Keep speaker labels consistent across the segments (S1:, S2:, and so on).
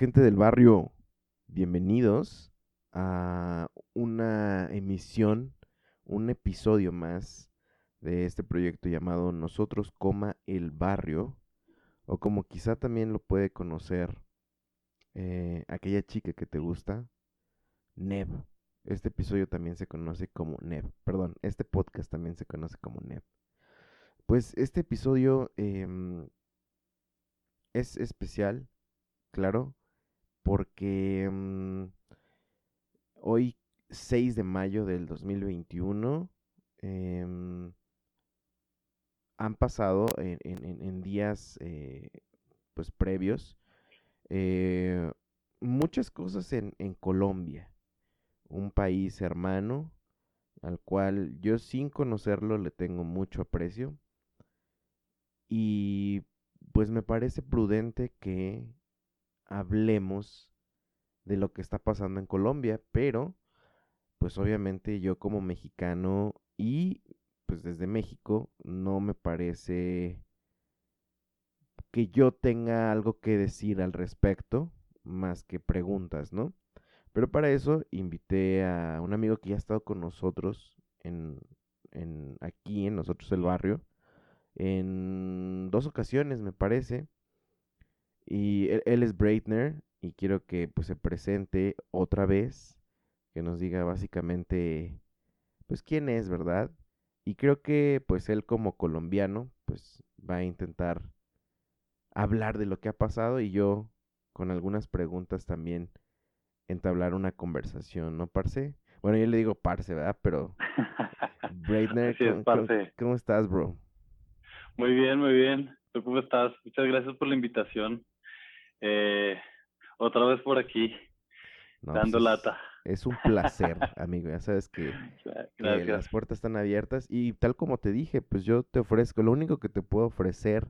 S1: Gente del barrio, bienvenidos a una emisión, un episodio más de este proyecto llamado Nosotros, coma el barrio, o como quizá también lo puede conocer eh, aquella chica que te gusta, Neb. Este episodio también se conoce como Neb, perdón, este podcast también se conoce como Neb. Pues este episodio em, es especial, claro, porque mm, hoy 6 de mayo del 2021 em, han pasado en días eh, pues previos eh, muchas cosas en, en Colombia, un país hermano al cual yo sin conocerlo le tengo mucho aprecio y pues me parece prudente que hablemos de lo que está pasando en Colombia, pero pues obviamente yo como mexicano y pues desde México no me parece que yo tenga algo que decir al respecto, más que preguntas, ¿no? Pero para eso invité a un amigo que ya ha estado con nosotros en, en aquí en nosotros el barrio en dos ocasiones me parece y él, él es Breitner y quiero que pues se presente otra vez, que nos diga básicamente pues quién es, ¿verdad? Y creo que pues él como colombiano pues va a intentar hablar de lo que ha pasado y yo con algunas preguntas también entablar una conversación, ¿no, Parce? Bueno, yo le digo Parce, ¿verdad? Pero Breitner,
S2: Así es,
S1: ¿cómo- cómo-
S2: parce.
S1: ¿cómo estás, bro?
S2: Muy bien, muy bien. ¿Tú cómo estás? Muchas gracias por la invitación. Eh, otra vez por aquí,
S1: No,
S2: dando
S1: pues, es-
S2: lata.
S1: Es un placer, amigo. Ya sabes que, las puertas están abiertas y tal como te dije, pues yo te ofrezco, lo único que te puedo ofrecer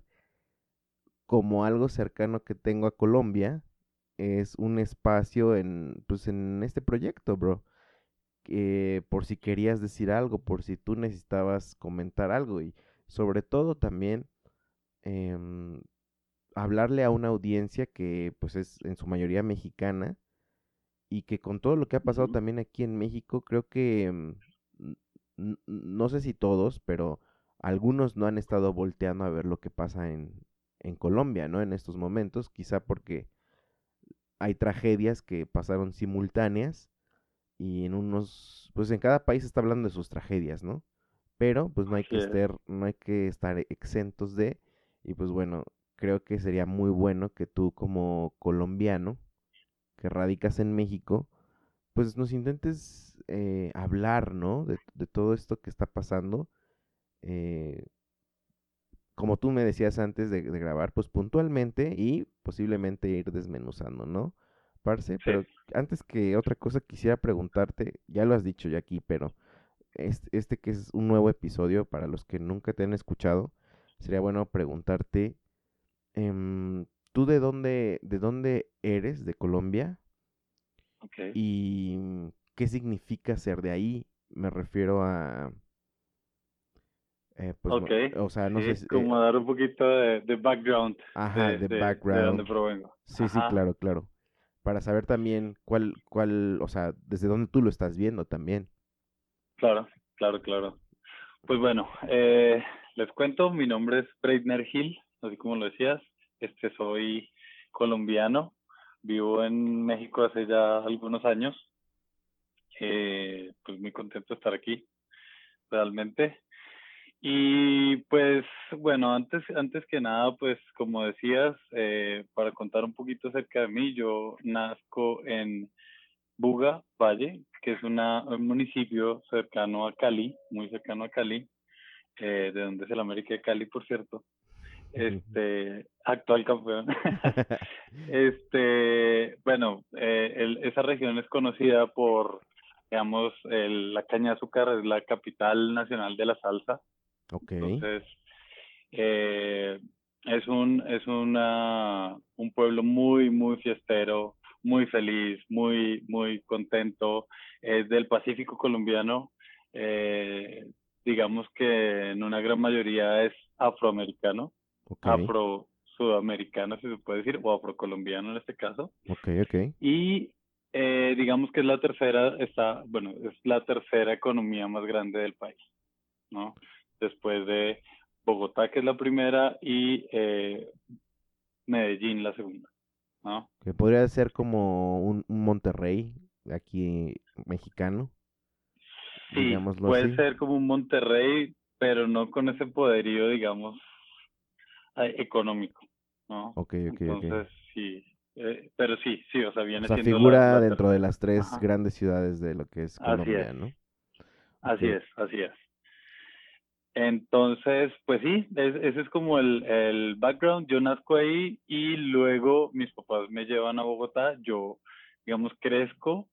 S1: como algo cercano que tengo a Colombia es un espacio en, pues en este proyecto, bro. Por si querías decir algo, por si tú necesitabas comentar algo y sobre todo también em, hablarle a una audiencia que pues es en su mayoría mexicana y que con todo lo que ha pasado también aquí en México, creo que mm, no sé si todos, pero algunos no han estado volteando a ver lo que pasa en, en Colombia, ¿no? En estos momentos, quizá porque hay tragedias que pasaron simultáneas y en unos, pues en cada país está hablando de sus tragedias, ¿no? Pero pues no hay que estar, no hay que estar exentos de, y pues bueno, creo que sería muy bueno que tú como colombiano, que radicas en México, pues nos intentes eh, hablar, ¿no? De, de todo esto que está pasando. eh, como tú me decías antes de, de grabar, pues puntualmente y posiblemente ir desmenuzando, ¿no? Parce,
S2: Sí.
S1: pero antes que otra cosa quisiera preguntarte, ya lo has dicho ya aquí, pero este, este que es un nuevo episodio para los que nunca te han escuchado, sería bueno preguntarte, em, ¿tú de dónde, de dónde eres, de Colombia? ¿Y mm, qué significa ser de ahí? Me refiero a... eh, pues, no-
S2: Ok,
S1: o sea, no
S2: Sí,
S1: sé si... eh,
S2: como dar un poquito de, de background
S1: ajá,
S2: de,
S1: de
S2: de- de
S1: background.
S2: dónde provengo.
S1: Sí, sí, claro, claro. Para saber también cuál, cuál, o sea, desde dónde tú lo estás viendo también.
S2: Claro, claro, claro. Pues bueno, eh, les cuento, mi nombre es Breitner Hill, así como lo decías, este soy colombiano, vivo en México hace ya algunos años, eh, pues muy contento de estar aquí, realmente. Y pues bueno, antes, antes que nada, pues como decías, eh, para contar un poquito acerca de mí, yo nazco en Buga, Valle, que es una, un municipio cercano a Cali, muy cercano a Cali, eh, de donde es el América de Cali, por cierto. Este, actual campeón. este, bueno, eh, esa región es conocida por, digamos, el, la caña de azúcar, es la capital nacional de la salsa. Entonces, eh, es un, es una, un pueblo muy, muy fiestero, muy feliz, muy, muy contento. Es del Pacífico colombiano. Eh, digamos que en una gran mayoría es afroamericano, afro sudamericano, si se puede decir, o afrocolombiano en este caso.
S1: Okay, okay.
S2: Y eh, digamos que es la tercera, está, bueno, es la tercera economía más grande del país, ¿no? después de Bogotá, que es la primera, y eh, Medellín, la segunda. ¿no?
S1: Que podría ser como un, Monterrey aquí mexicano.
S2: Sí, puede ser como un Monterrey, pero no con ese poderío, digamos, económico, ¿no?
S1: Ok, ok,
S2: Entonces, sí, eh, pero sí, sí, o sea, viene
S1: o sea, figura dentro de las tres grandes ciudades de lo que es Colombia, ¿no?
S2: Así es, así es. Entonces, pues sí, ese es como el, el background. Yo nazco ahí y luego mis papás me llevan a Bogotá. Yo, digamos, crezco.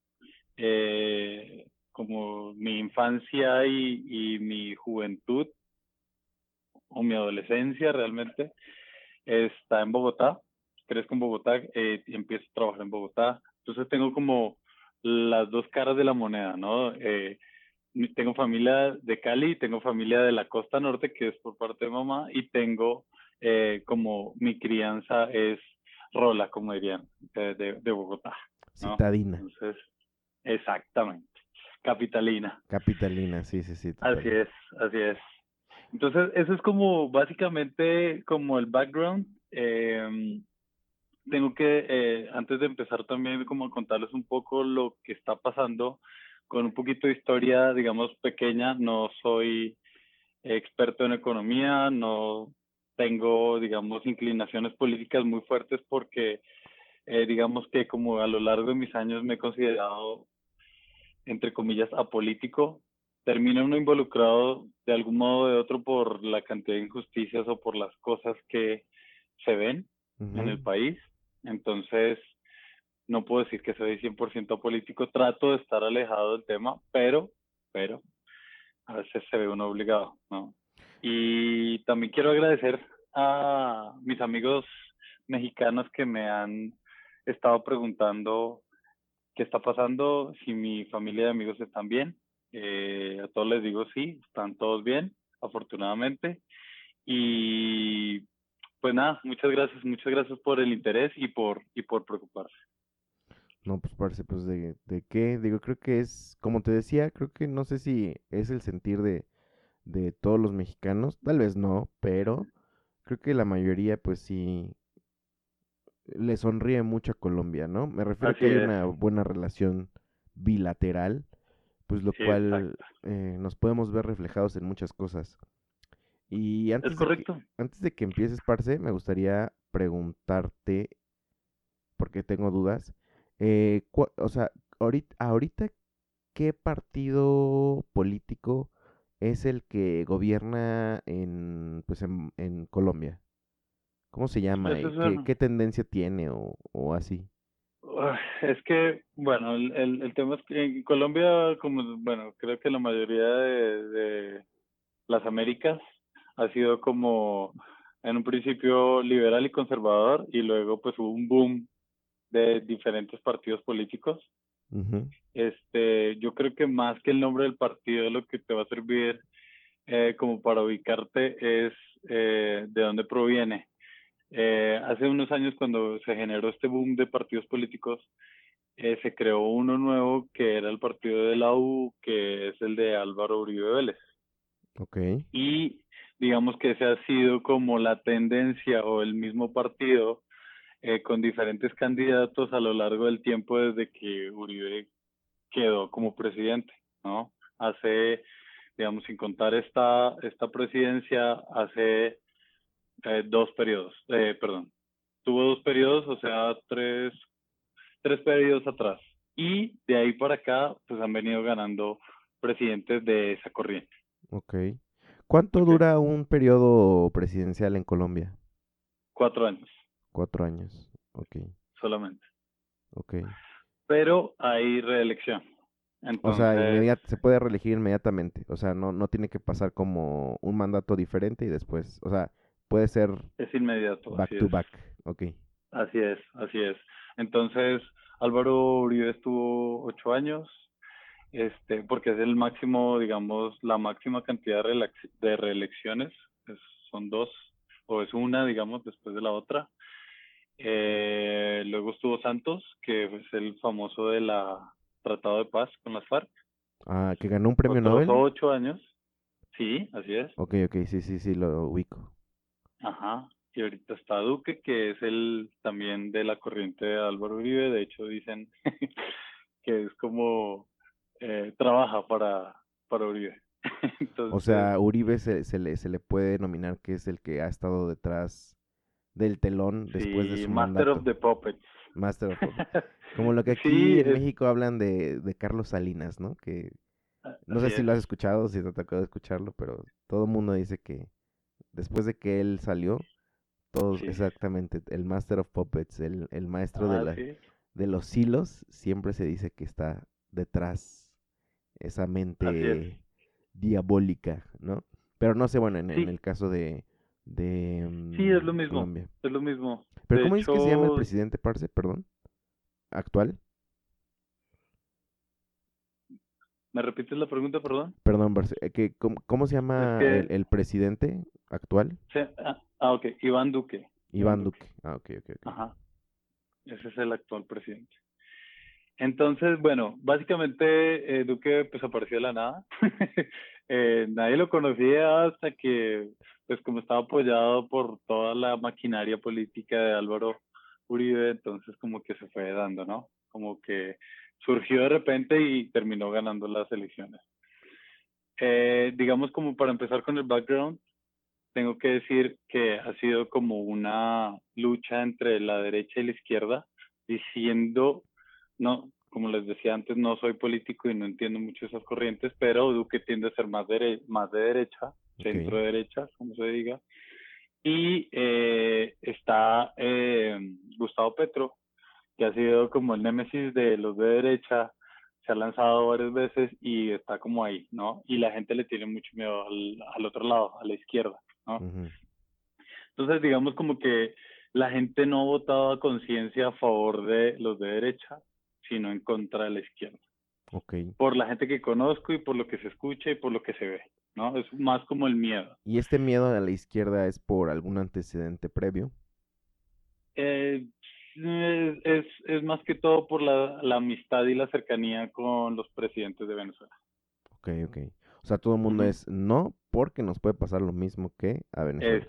S2: Eh, como mi infancia y, y mi juventud o mi adolescencia realmente está en Bogotá. Crezco en Bogotá eh, y empiezo a trabajar en Bogotá. Entonces tengo como las dos caras de la moneda, ¿no? Eh, tengo familia de Cali, tengo familia de la costa norte, que es por parte de mamá, y tengo eh, como mi crianza es rola, como dirían, de, de, Bogotá.
S1: Citadina.
S2: Entonces, exactamente. Capitalina.
S1: Capitalina, sí, sí, sí.
S2: Así es, así es. Entonces, eso es como básicamente como el background. Eh, tengo que, eh, antes de empezar también, como contarles un poco lo que está pasando con un poquito de historia, digamos, pequeña. No soy experto en economía, no tengo, digamos, inclinaciones políticas muy fuertes porque, eh, digamos que como a lo largo de mis años me he considerado, entre comillas, apolítico. Termina uno involucrado de algún modo o de otro por la cantidad de injusticias o por las cosas que se ven en el país. Entonces, no puedo decir que soy 100% político, trato de estar alejado del tema, pero, pero, a veces se ve uno obligado, ¿no? Y también quiero agradecer a mis amigos mexicanos que me han estado preguntando qué está pasando, si mi familia de amigos están bien. Eh, a todos les digo sí, están todos bien, afortunadamente. Y pues nada, muchas gracias, muchas gracias por el interés y por, y por preocuparse.
S1: No, pues parece, pues de, de qué, digo, creo que es, como te decía, creo que no sé si es el sentir de, de todos los mexicanos, tal vez no, pero creo que la mayoría pues sí le sonríe mucho a Colombia, ¿no? Me refiero a que hay una buena relación bilateral, pues lo cual eh, nos podemos ver reflejados en muchas cosas. Y antes,
S2: correcto.
S1: De que, antes de que empieces, Parce, me gustaría preguntarte, porque tengo dudas, eh, o sea, ahorita, ahorita, ¿qué partido político es el que gobierna en, pues en, Colombia? ¿Cómo se llama? ¿Qué, ¿Qué, tendencia tiene o, o así?
S2: Es que, bueno, el, el, tema es que en Colombia, como, bueno, creo que la mayoría de, de las Américas ha sido como en un principio liberal y conservador y luego pues hubo un boom de diferentes partidos políticos. Este, yo creo que más que el nombre del partido, lo que te va a servir eh, como para ubicarte es eh, de dónde proviene. Eh, hace unos años cuando se generó este boom de partidos políticos, eh, se creó uno nuevo que era el partido de la U, que es el de Álvaro Uribe Vélez.
S1: Ok.
S2: Y digamos que ese ha sido como la tendencia o el mismo partido eh, con diferentes candidatos a lo largo del tiempo desde que Uribe quedó como presidente, ¿no? Hace, digamos, sin contar esta, esta presidencia, hace eh, dos periodos, eh, perdón, tuvo dos periodos, o sea, tres, tres periodos atrás. Y de ahí para acá, pues han venido ganando presidentes de esa corriente.
S1: Ok. ¿Cuánto dura un periodo presidencial en Colombia?
S2: Cuatro años.
S1: Cuatro años, ok.
S2: Solamente.
S1: Ok.
S2: Pero hay reelección.
S1: o sea, se puede reelegir inmediatamente. O sea, no, no tiene que pasar como un mandato diferente y después, o sea, puede ser...
S2: Es inmediato.
S1: Back to back, ok.
S2: Así es, así es. Entonces, Álvaro Uribe estuvo ocho años, este, porque es el máximo, digamos, la máxima cantidad de reelecciones, son dos, o es una, digamos, después de la otra. Eh, luego estuvo Santos, que es el famoso de la Tratado de Paz con las FARC.
S1: Ah, que ganó un premio Nobel.
S2: ocho años. Sí, así es.
S1: Ok, ok, sí, sí, sí, lo ubico.
S2: Ajá. Y ahorita está Duque, que es el también de la corriente de Álvaro Uribe. De hecho, dicen que es como eh, trabaja para, para Uribe.
S1: o sea, Uribe se, se, le, se le puede denominar que es el que ha estado detrás del telón después de su
S2: Master of the Puppets.
S1: Master of Puppets. Como lo que aquí en México hablan de, de Carlos Salinas, ¿no? Que no sé si lo has escuchado, si te ha tocado escucharlo, pero todo el mundo dice que después de que él salió, todos exactamente, el Master of Puppets, el, el maestro de, ah, la, de los hilos, siempre se dice que está detrás esa mente diabólica, ¿no? Pero no sé, bueno, en, el caso de, de
S2: Sí, es lo mismo, es lo mismo.
S1: ¿Pero cómo es que se llama el presidente, Parce, perdón? ¿Actual?
S2: ¿Me repites la pregunta, perdón?
S1: Perdón, eh, ¿cómo, se llama el, presidente actual?
S2: Ah, ah, ok, Iván Duque.
S1: Iván Duque, ah, ok, ok.
S2: Ajá, ese es el actual presidente. Entonces, bueno, básicamente eh, Duque pues apareció de la nada. eh, nadie lo conocía hasta que, pues como estaba apoyado por toda la maquinaria política de Álvaro Uribe, entonces como que se fue dando, ¿no? Como que surgió de repente y terminó ganando las elecciones. Eh, digamos como para empezar con el background, tengo que decir que ha sido como una lucha entre la derecha y la izquierda, diciendo no, como les decía antes, no soy político y no entiendo mucho esas corrientes, pero Duque tiende a ser más, más de derecha, centro derecha, como se diga. Y eh, está eh, Gustavo Petro, que ha sido como el némesis de los de derecha, se ha lanzado varias veces y está como ahí, ¿no? Y la gente le tiene mucho miedo al, otro lado, a la izquierda, ¿no? Entonces, digamos como que la gente no ha votado a conciencia a favor de los de derecha, sino en contra de la izquierda.
S1: Okay.
S2: Por la gente que conozco y por lo que se escucha y por lo que se ve, ¿no? Es más como el miedo.
S1: ¿Y este miedo a la izquierda es por algún antecedente previo?
S2: Eh, es, es, más que todo por la, la, amistad y la cercanía con los presidentes de Venezuela.
S1: Ok, ok. O sea, todo el mundo es no porque nos puede pasar lo mismo que a Venezuela.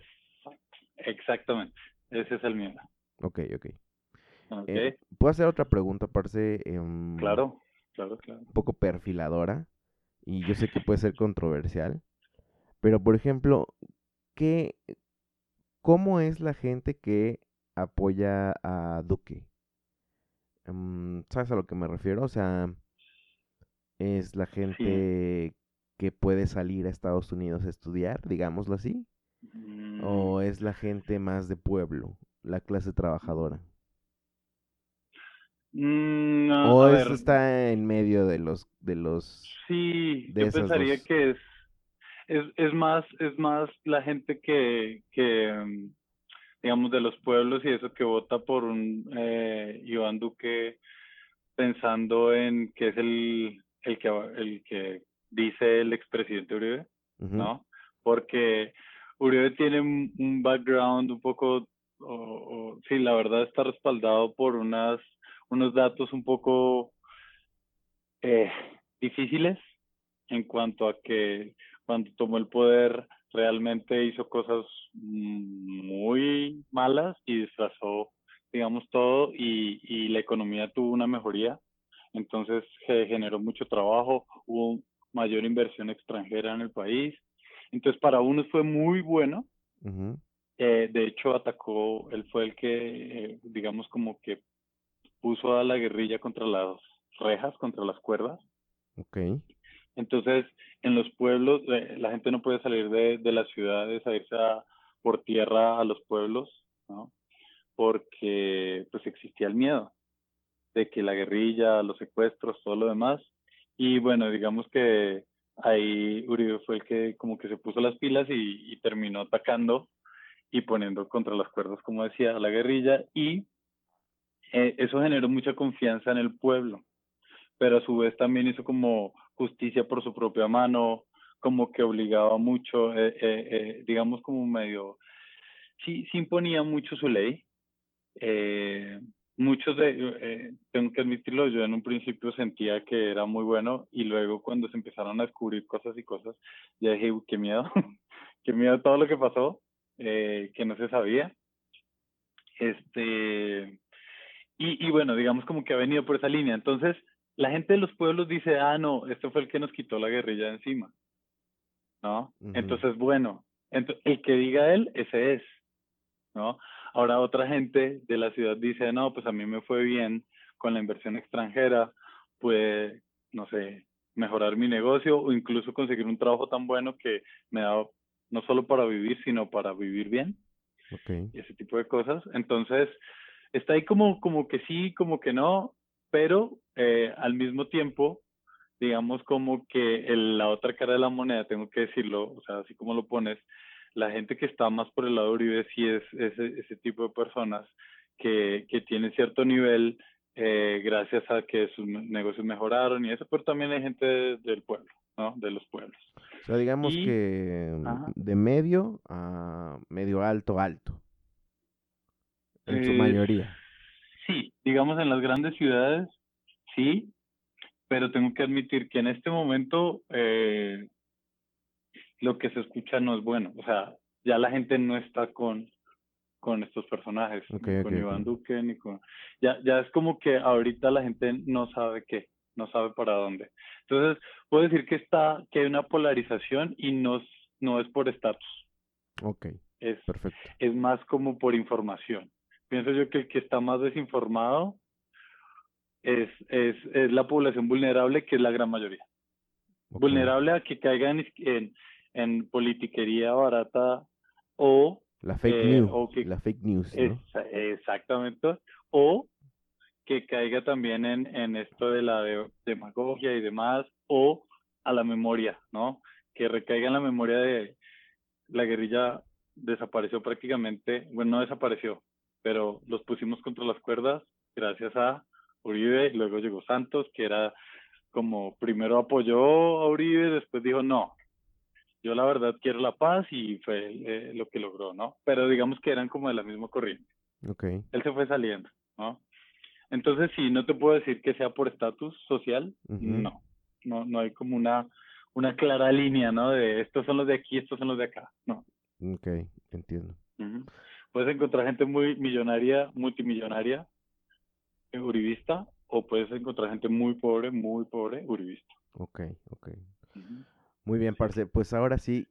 S2: exactamente. Ese es el miedo.
S1: Ok, ok. Eh, ¿Puedo hacer otra pregunta, Parce? Em,
S2: claro, claro, claro.
S1: Un poco perfiladora. Y yo sé que puede ser controversial. Pero, por ejemplo, ¿qué, ¿cómo es la gente que apoya a Duque? Em, ¿Sabes a lo que me refiero? O sea, ¿es la gente que puede salir a Estados Unidos a estudiar, digámoslo así? ¿O mm. es la gente más de pueblo, la clase trabajadora?
S2: Mm,
S1: ¿O eso está en medio de los de los
S2: Sí, yo pensaría que es, es es más es más la gente que que mm, digamos de los pueblos y eso que vota por un eh, Iván Duque pensando en que es el el que el que dice el expresidente Uribe, ¿no? Porque Uribe tiene un, background un poco o, sí, la verdad está respaldado por unas unos datos un poco eh, difíciles en cuanto a que cuando tomó el poder realmente hizo cosas muy malas y disfrazó, digamos, todo y, y la economía tuvo una mejoría. Entonces se generó mucho trabajo, hubo mayor inversión extranjera en el país. Entonces para unos fue muy bueno. eh, de hecho atacó, él fue el que, eh, digamos, como que puso a la guerrilla contra las rejas, contra las cuerdas.
S1: Ok.
S2: Entonces, en los pueblos, eh, la gente no puede salir de, de las ciudades a irse a, por tierra a los pueblos, ¿no? Porque pues existía el miedo de que la guerrilla, los secuestros, todo lo demás. Y bueno, digamos que ahí Uribe fue el que como que se puso las pilas y, terminó atacando y poniendo contra las cuerdas, como decía, a la guerrilla y eh, eso generó mucha confianza en el pueblo, pero a su vez también hizo como justicia por su propia mano, como que obligaba mucho, eh, eh, eh, digamos como medio, sí, sí imponía mucho su ley. Muchos de, tengo que admitirlo, yo en un principio sentía que era muy bueno y luego cuando se empezaron a descubrir cosas y cosas, ya dije, "Uy, qué miedo, qué miedo todo lo que pasó, que no se sabía. Este, y, y bueno, digamos como que ha venido por esa línea. Entonces, la gente de los pueblos dice, ah, no, este fue el que nos quitó la guerrilla de encima. ¿No? Entonces, bueno, el que diga él, ese es. ¿No? Ahora otra gente de la ciudad dice, no, pues a mí me fue bien con la inversión extranjera, pues, no sé, mejorar mi negocio o incluso conseguir un trabajo tan bueno que me da no solo para vivir, sino para vivir bien y ese tipo de cosas. Entonces, está ahí como, como que sí, como que no, pero eh, al mismo tiempo, digamos como que el- la otra cara de la moneda, tengo que decirlo, o sea, así como lo pones, la gente que está más por el lado de Uribe sí es ese, ese tipo de personas que, que tienen cierto nivel eh, gracias a que sus ne- negocios mejoraron y eso, pero también hay gente de- del pueblo, ¿no? De los pueblos.
S1: O sea, digamos
S2: Y-
S1: que mm,
S2: Ajá.
S1: de medio a medio alto, alto. En su
S2: Eh,
S1: mayoría.
S2: Sí, digamos en las grandes ciudades, sí, pero tengo que admitir que en este momento eh, lo que se escucha no es bueno. O sea, ya la gente no está con, con estos personajes, ni con Iván. Duque, ni con... Ya, ya es como que ahorita la gente no sabe qué, no sabe para dónde. Entonces, puedo decir que está, que hay una polarización y no, es- no es por estatus,
S1: Ok,
S2: es
S1: perfecto.
S2: es más como por información. Pienso yo que el que está más desinformado es, es, es la población vulnerable, que es la gran mayoría. Vulnerable a que caigan en, en politiquería barata o
S1: La fake
S2: eh,
S1: news.
S2: o que-
S1: La fake news,
S2: exactamente, o que caiga también en, en esto de la de- demagogia y demás, o a la memoria, ¿no? Que recaiga en la memoria de la guerrilla desapareció prácticamente, bueno, no desapareció, pero los pusimos contra las cuerdas gracias a Uribe, luego llegó Santos, que era como primero apoyó a Uribe, después dijo no, yo la verdad quiero la paz y fue eh, lo que logró, ¿no? Pero digamos que eran como de la misma corriente
S1: Ok,
S2: él se fue saliendo, ¿no? Entonces, sí, no te puedo decir que sea por estatus social, no, no, no hay como una, una clara línea, ¿no? De estos son los de aquí, estos son los de acá, no.
S1: ok, entiendo.
S2: Ujú. Puedes encontrar gente muy millonaria, multimillonaria, eh, uribista, o puedes encontrar gente muy pobre, muy pobre, uribista.
S1: Ok, ok. Muy bien, parce. Pues ahora sí,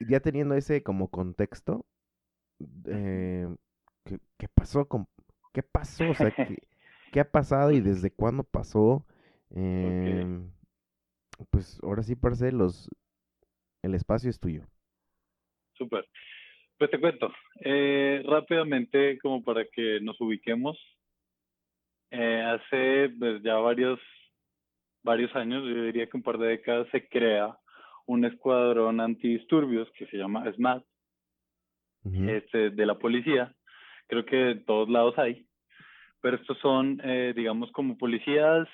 S1: ya teniendo ese como contexto, eh, ¿qué, qué pasó con, qué pasó? O sea, ¿qué, qué ha pasado y desde cuándo pasó? Em, Pues ahora sí, parce, los, el espacio es tuyo.
S2: Súper. Pues te cuento, eh, rápidamente, como para que nos ubiquemos, eh, hace pues, ya varios, varios años, yo diría que un par de décadas, se crea un escuadrón antidisturbios que se llama SMAT, este, de la policía. Creo que en todos lados hay, pero estos son, eh, digamos, como policías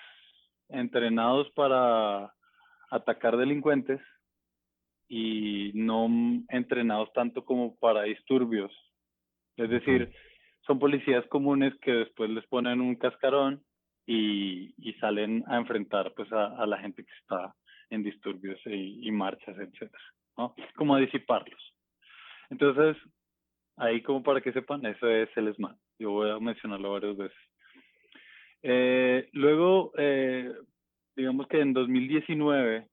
S2: entrenados para atacar delincuentes y no entrenados tanto como para disturbios. Es decir, son policías comunes que después les ponen un cascarón y, y salen a enfrentar pues a, la gente que está en disturbios y, marchas, etcétera, ¿no? Como a disiparlos. Entonces, ahí como para que sepan, eso es el SMAT. Yo voy a mencionarlo varias veces. Eh, luego, eh, digamos que en 2019,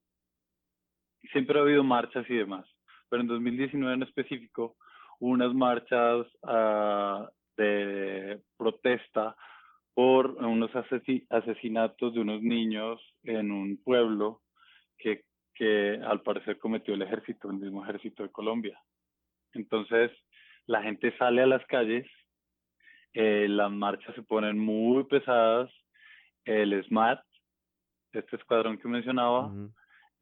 S2: siempre ha habido marchas y demás, pero en 2019 en específico, hubo unas marchas uh, de protesta por unos asesinatos de unos niños en un pueblo que, que al parecer cometió el ejército, el mismo ejército de Colombia. Entonces, la gente sale a las calles, eh, las marchas se ponen muy pesadas, el SMAT, este escuadrón que mencionaba,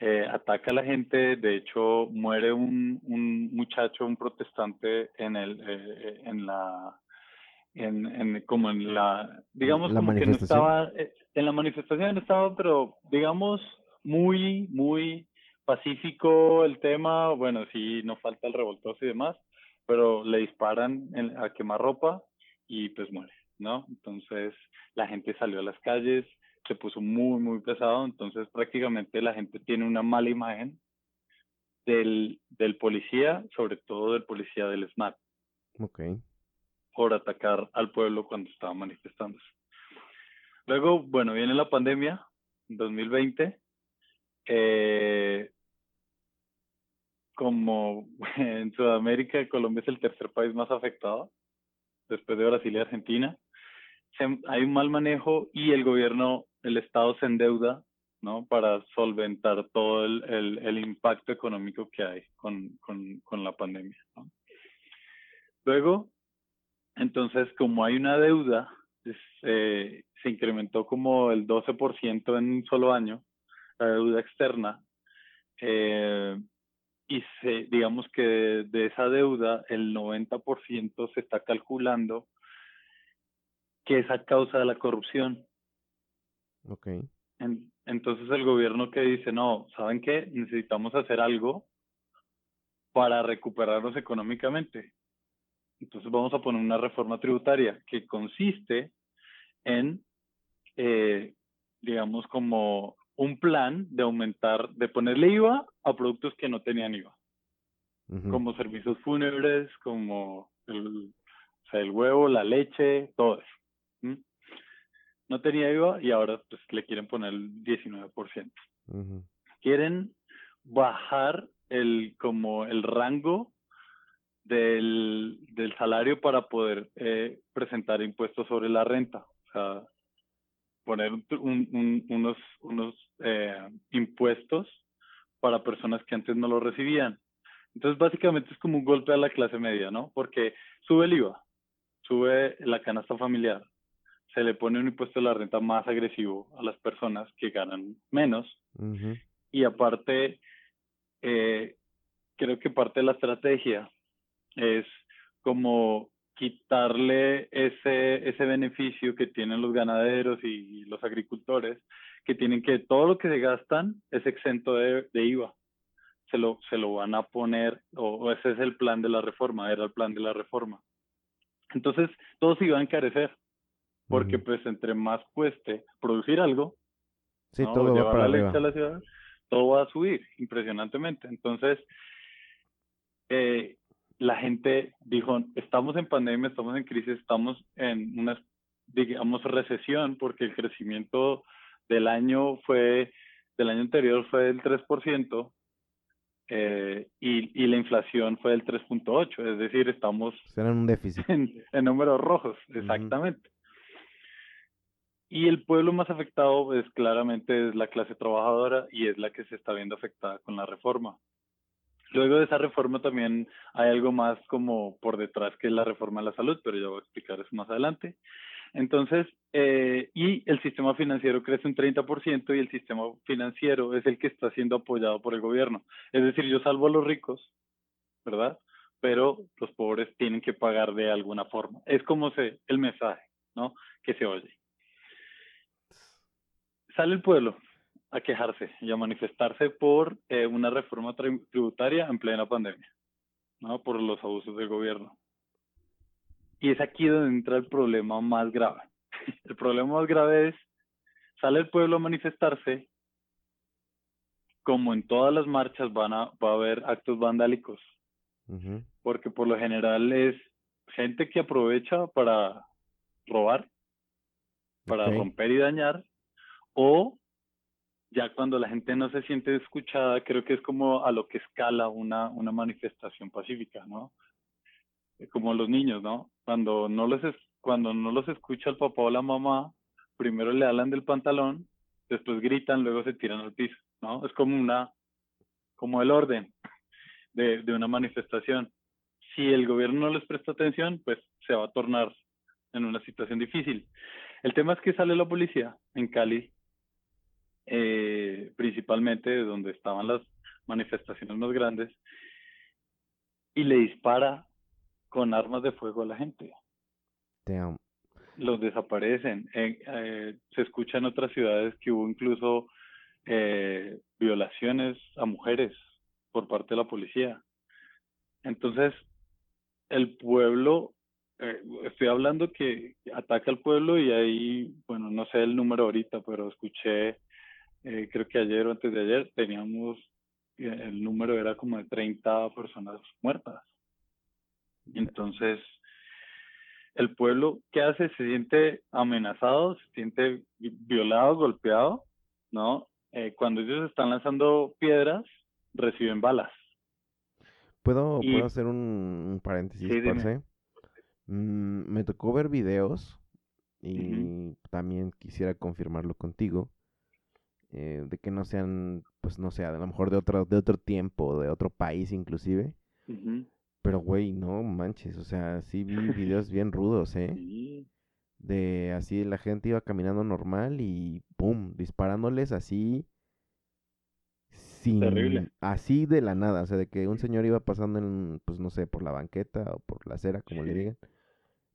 S2: eh, ataca a la gente, de hecho muere un, un muchacho, un protestante en el eh, en la en, en, como en la, digamos como que no estaba, eh, en la manifestación estaba, pero digamos muy, muy pacífico el tema, bueno, sí, no falta el revoltoso y demás, pero le disparan en, a quemarropa y pues muere, ¿no? Entonces la gente salió a las calles, se puso muy, muy pesado, entonces prácticamente la gente tiene una mala imagen del, del policía, sobre todo del policía del SMAT.
S1: Okay
S2: por atacar al pueblo cuando estaba manifestándose. Luego, bueno, viene la pandemia, 2020. Eh, como en Sudamérica, Colombia es el tercer país más afectado, después de Brasil y Argentina. hay un mal manejo y el gobierno, el Estado se endeuda, ¿no? Para solventar todo el, el, el impacto económico que hay con, con, con la pandemia. Luego, entonces, como hay una deuda, eh, se incrementó como el 12% en un solo año, la deuda externa, eh, y se, digamos que de, esa deuda el 90% se está calculando que es a causa de la corrupción.
S1: Okay.
S2: entonces el gobierno que dice, no, ¿saben qué? Necesitamos hacer algo para recuperarnos económicamente. Entonces vamos a poner una reforma tributaria que consiste en, eh, digamos, como un plan de aumentar, de ponerle IVA a productos que no tenían IVA, como servicios fúnebres, como el, el huevo, la leche, todo eso. No tenía IVA y ahora pues le quieren poner el 19%. Quieren bajar el como el rango del, del salario para poder eh, presentar impuestos sobre la renta. O sea, poner un, unos, unos eh, impuestos para personas que antes no lo recibían. Entonces, básicamente es como un golpe a la clase media, ¿no? Porque sube el IVA, sube la canasta familiar, se le pone un impuesto de la renta más agresivo a las personas que ganan menos. Y aparte, eh, creo que parte de la estrategia es como quitarle ese, ese beneficio que tienen los ganaderos y los agricultores, que tienen que todo lo que se gastan es exento de, IVA. Se lo, se lo van a poner, o, ese es el plan de la reforma, era el plan de la reforma. Entonces, todo se iba a encarecer, porque pues entre más cueste producir algo,
S1: todo va para la
S2: la ciudad, todo va a subir impresionantemente. Entonces, eh, la gente dijo, estamos en pandemia, estamos en crisis, estamos en una, digamos, recesión, porque el crecimiento del año fue, del año anterior fue del 3%, eh, y, y, la inflación fue del 3.8, es decir, estamos
S1: en un déficit.
S2: En, números rojos, exactamente. Y el pueblo más afectado, es pues, claramente es la clase trabajadora y es la que se está viendo afectada con la reforma. Luego de esa reforma también hay algo más como por detrás que es la reforma de la salud, pero ya voy a explicar eso más adelante. Entonces, eh, y el sistema financiero crece un 30% y el sistema financiero es el que está siendo apoyado por el gobierno. Es decir, yo salvo a los ricos, ¿verdad? Pero los pobres tienen que pagar de alguna forma. Es como se, el mensaje, ¿no? Que se oye. Sale el pueblo, a quejarse y a manifestarse por eh, una reforma tributaria en plena pandemia, ¿no? Por los abusos del gobierno. Y es aquí donde entra el problema más grave. El problema más grave es sale el pueblo a manifestarse, como en todas las marchas van a, va a haber actos vandálicos,
S1: Ujú.
S2: porque por lo general es gente que aprovecha para robar, para
S1: Ok.
S2: romper y dañar, o ya cuando la gente no se siente escuchada, creo que es como a lo que escala una, una manifestación pacífica, ¿no? Eh, Como los niños, ¿no? Cuando no los es- cuando no los escucha el papá o la mamá, primero le hablan del pantalón, después gritan, luego se tiran al piso, ¿no? Es como una, como el orden de, de una manifestación. Si el gobierno no les presta atención, pues se va a tornar en una situación difícil. El tema es que sale la policía en Cali, eh, principalmente de donde estaban las manifestaciones más grandes, y le dispara con armas de fuego a la gente.
S1: Damn.
S2: Los desaparecen. En- eh, se escucha en otras ciudades que hubo incluso eh, violaciones a mujeres por parte de la policía. Entonces, el pueblo, eh, estoy hablando que ataca al pueblo y ahí, bueno, no sé el número ahorita, pero escuché, eh, creo que ayer o antes de ayer, teníamos, eh, el número era como de 30 personas muertas. Entonces, el pueblo, ¿qué hace? Se siente amenazado, se siente vi- violado, golpeado, ¿no? Eh, cuando ellos están lanzando piedras, reciben balas.
S1: ¿Puedo,
S2: Y-
S1: ¿puedo hacer un, paréntesis,
S2: Sí,
S1: parce? Mm, me tocó ver videos y también quisiera confirmarlo contigo, eh, de que no sean, pues no sé, a lo mejor de otro, de otro tiempo, de otro país inclusive, pero güey, no manches, o sea, sí vi videos bien rudos, ¿eh?
S2: Sí.
S1: De así la gente iba caminando normal y ¡pum! disparándoles así sin
S2: Terrible.
S1: así de la nada, o sea, de que un señor iba pasando en, pues no sé, por la banqueta o por la acera, como le digan,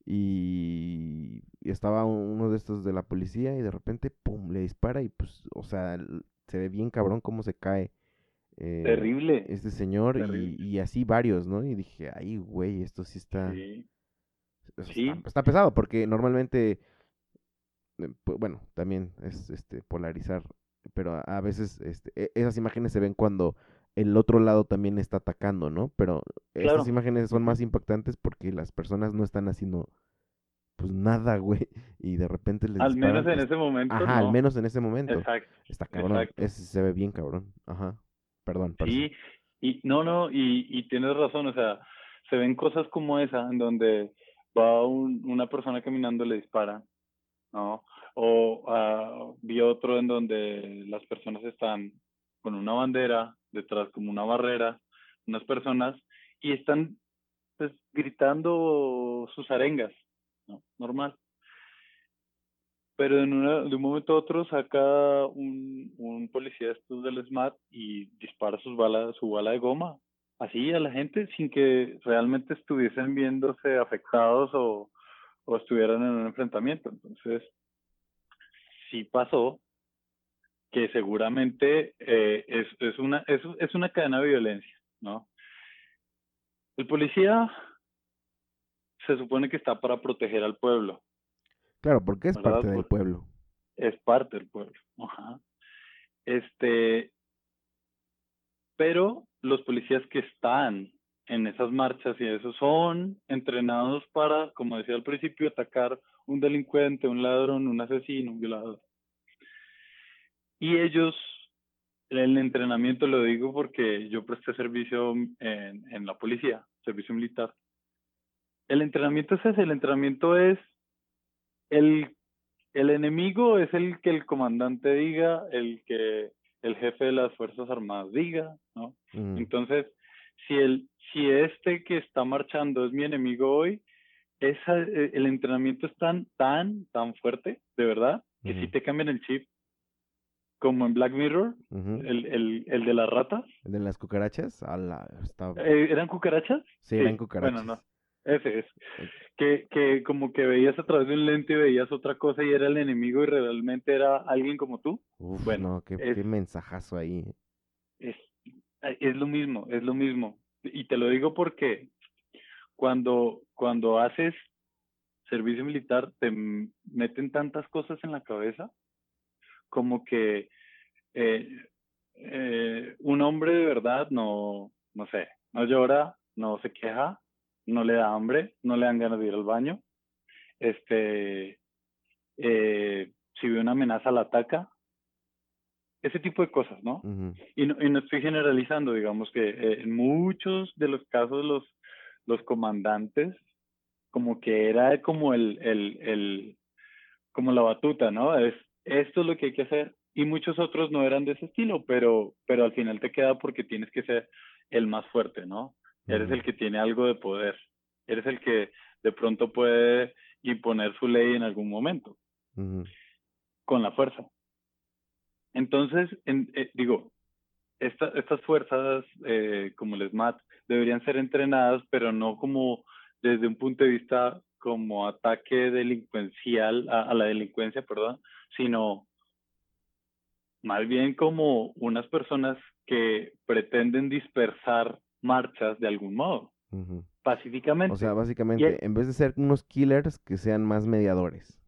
S1: y, y estaba uno de estos de la policía y de repente ¡pum! le dispara y pues, o sea, se ve bien cabrón cómo se cae eh,
S2: Terrible.
S1: este señor y,
S2: Terrible.
S1: y así varios, ¿no? Y dije, ay, güey, esto sí está...
S2: Sí.
S1: Está, está pesado porque normalmente, eh, bueno, también es este polarizar, pero a, a veces este, e- esas imágenes se ven cuando el otro lado también está atacando, ¿no? Pero
S2: Claro.
S1: estas imágenes son más impactantes porque las personas no están haciendo pues nada, güey, y de repente les
S2: Al menos en
S1: es-
S2: ese momento,
S1: Ajá, al
S2: no.
S1: menos en ese momento.
S2: Exacto.
S1: Está cabrón,
S2: exacto.
S1: ese se ve bien cabrón. Ajá. Perdón, parce.
S2: Sí, y no, no, y, y tienes razón, o sea, se ven cosas como esa en donde va un- una persona caminando le dispara, ¿no? O ah, vi otro en donde las personas están con una bandera detrás como una barrera, unas personas, y están pues gritando sus arengas, ¿no? Normal. Pero en una, de un momento a otro saca un, policía estos del SMAT y dispara sus balas, su bala de goma, así a la gente sin que realmente estuviesen viéndose afectados o, o estuvieran en un enfrentamiento. Entonces, sí pasó que seguramente eh, es, es, una, es, es una cadena de violencia, ¿no? El policía se supone que está para proteger al pueblo,
S1: Claro, porque es
S2: ¿verdad?
S1: parte del pueblo.
S2: es parte del pueblo. Ajá. Este, pero los policías que están en esas marchas y eso son entrenados para, como decía al principio, atacar un delincuente, un ladrón, un asesino, un violador. Y ellos, el entrenamiento lo digo porque yo presté servicio en, en la policía, servicio militar. El entrenamiento es ese, el entrenamiento es el el enemigo es el que el comandante diga, el que el jefe de las Fuerzas Armadas diga, ¿no?
S1: Mm,
S2: Entonces, si el, si este que está marchando es mi enemigo hoy, esa, eh, el entrenamiento es tan, tan, tan fuerte, de verdad, que si
S1: Ujú.
S2: te cambian el chip, como en Black Mirror, el, el, el de las ratas,
S1: ¿El de las cucarachas? ala, está...
S2: eh, ¿eran cucarachas?
S1: Sí, eran cucarachas.
S2: Bueno, no, ese es. Que, que como que veías a través de un lente y veías otra cosa y era el enemigo y realmente era alguien como tú.
S1: Uf,
S2: bueno,
S1: no, qué,
S2: es-
S1: qué mensajazo ahí. eh.
S2: es, es lo mismo, es lo mismo. Y te lo digo porque cuando, cuando haces servicio militar te meten tantas cosas en la cabeza como que eh, eh, un hombre de verdad no, no sé, no llora, no se queja, no le da hambre, no le dan ganas de ir al baño, este, eh, si ve una amenaza la ataca, ese tipo de cosas, ¿no? y, ¿no? y no estoy generalizando, digamos que eh, en muchos de los casos los, los comandantes, como que era como el, el, el, como la batuta, ¿no? Es, esto es lo que hay que hacer. Y muchos otros no eran de ese estilo, pero, pero al final te queda porque tienes que ser el más fuerte, ¿no? Eres el que tiene algo de poder. Eres el que de pronto puede imponer su ley en algún momento. Con la fuerza. Entonces, en, eh, digo, esta, estas fuerzas, eh, como el SMAT, deberían ser entrenadas, pero no como desde un punto de vista como ataque delincuencial a, la delincuencia, perdón, sino más bien como unas personas que pretenden dispersar marchas de algún modo, pacíficamente.
S1: O sea, básicamente, en vez de ser unos killers, que sean más mediadores.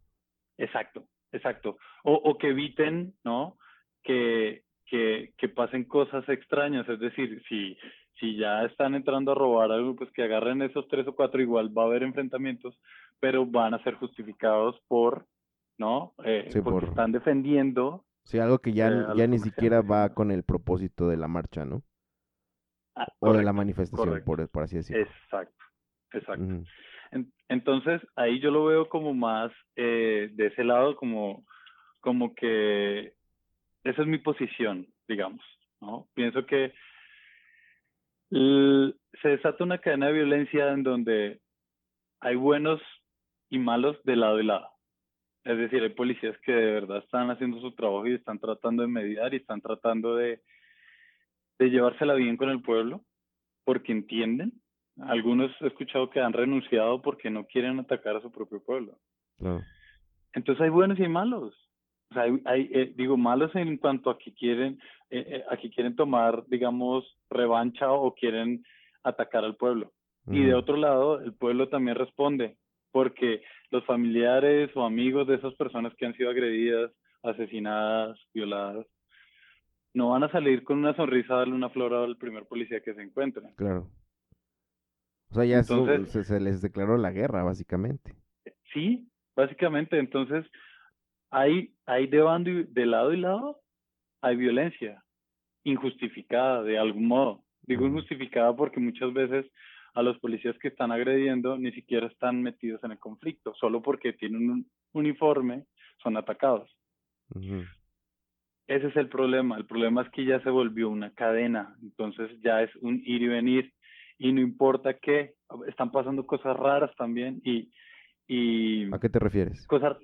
S2: Exacto, exacto. O, o que eviten, ¿no? que, que, que pasen cosas extrañas, es decir, si, si ya están entrando a robar algo, pues que agarren esos tres o cuatro, igual va a haber enfrentamientos, pero van a ser justificados por, ¿no? Eh, porque están defendiendo.
S1: Sí, algo que ya, eh, ya ni siquiera va con el propósito de la marcha, ¿no? Ah, o de la manifestación, por, por, así decirlo.
S2: Exacto, exacto. entonces, ahí yo lo veo como más eh, de ese lado, como, como que esa es mi posición, digamos, ¿no? Pienso que se desata una cadena de violencia en donde hay buenos y malos de lado y lado. Es decir, hay policías que de verdad están haciendo su trabajo y están tratando de mediar y están tratando de, de llevársela bien con el pueblo porque entienden. Algunos he escuchado que han renunciado porque no quieren atacar a su propio pueblo. Entonces hay buenos y malos. O sea, hay, eh, digo, malos en cuanto a que quieren, eh, eh, a que quieren tomar, digamos, revancha o quieren atacar al pueblo. Y de otro lado, el pueblo también responde, porque los familiares o amigos de esas personas que han sido agredidas, asesinadas, violadas, no van a salir con una sonrisa a darle una flor al primer policía que se encuentren.
S1: Claro. O sea, ya se, se les declaró la guerra, básicamente.
S2: Sí, básicamente. Entonces, hay, hay de, bando y, de lado y lado, hay violencia injustificada de algún modo. Digo injustificada porque muchas veces a los policías que están agrediendo ni siquiera están metidos en el conflicto, solo porque tienen un uniforme son atacados. Ese es el problema. El problema es que ya se volvió una cadena, entonces ya es un ir y venir y no importa qué, están pasando cosas raras también y... y
S1: ¿A qué te refieres?
S2: Cosas,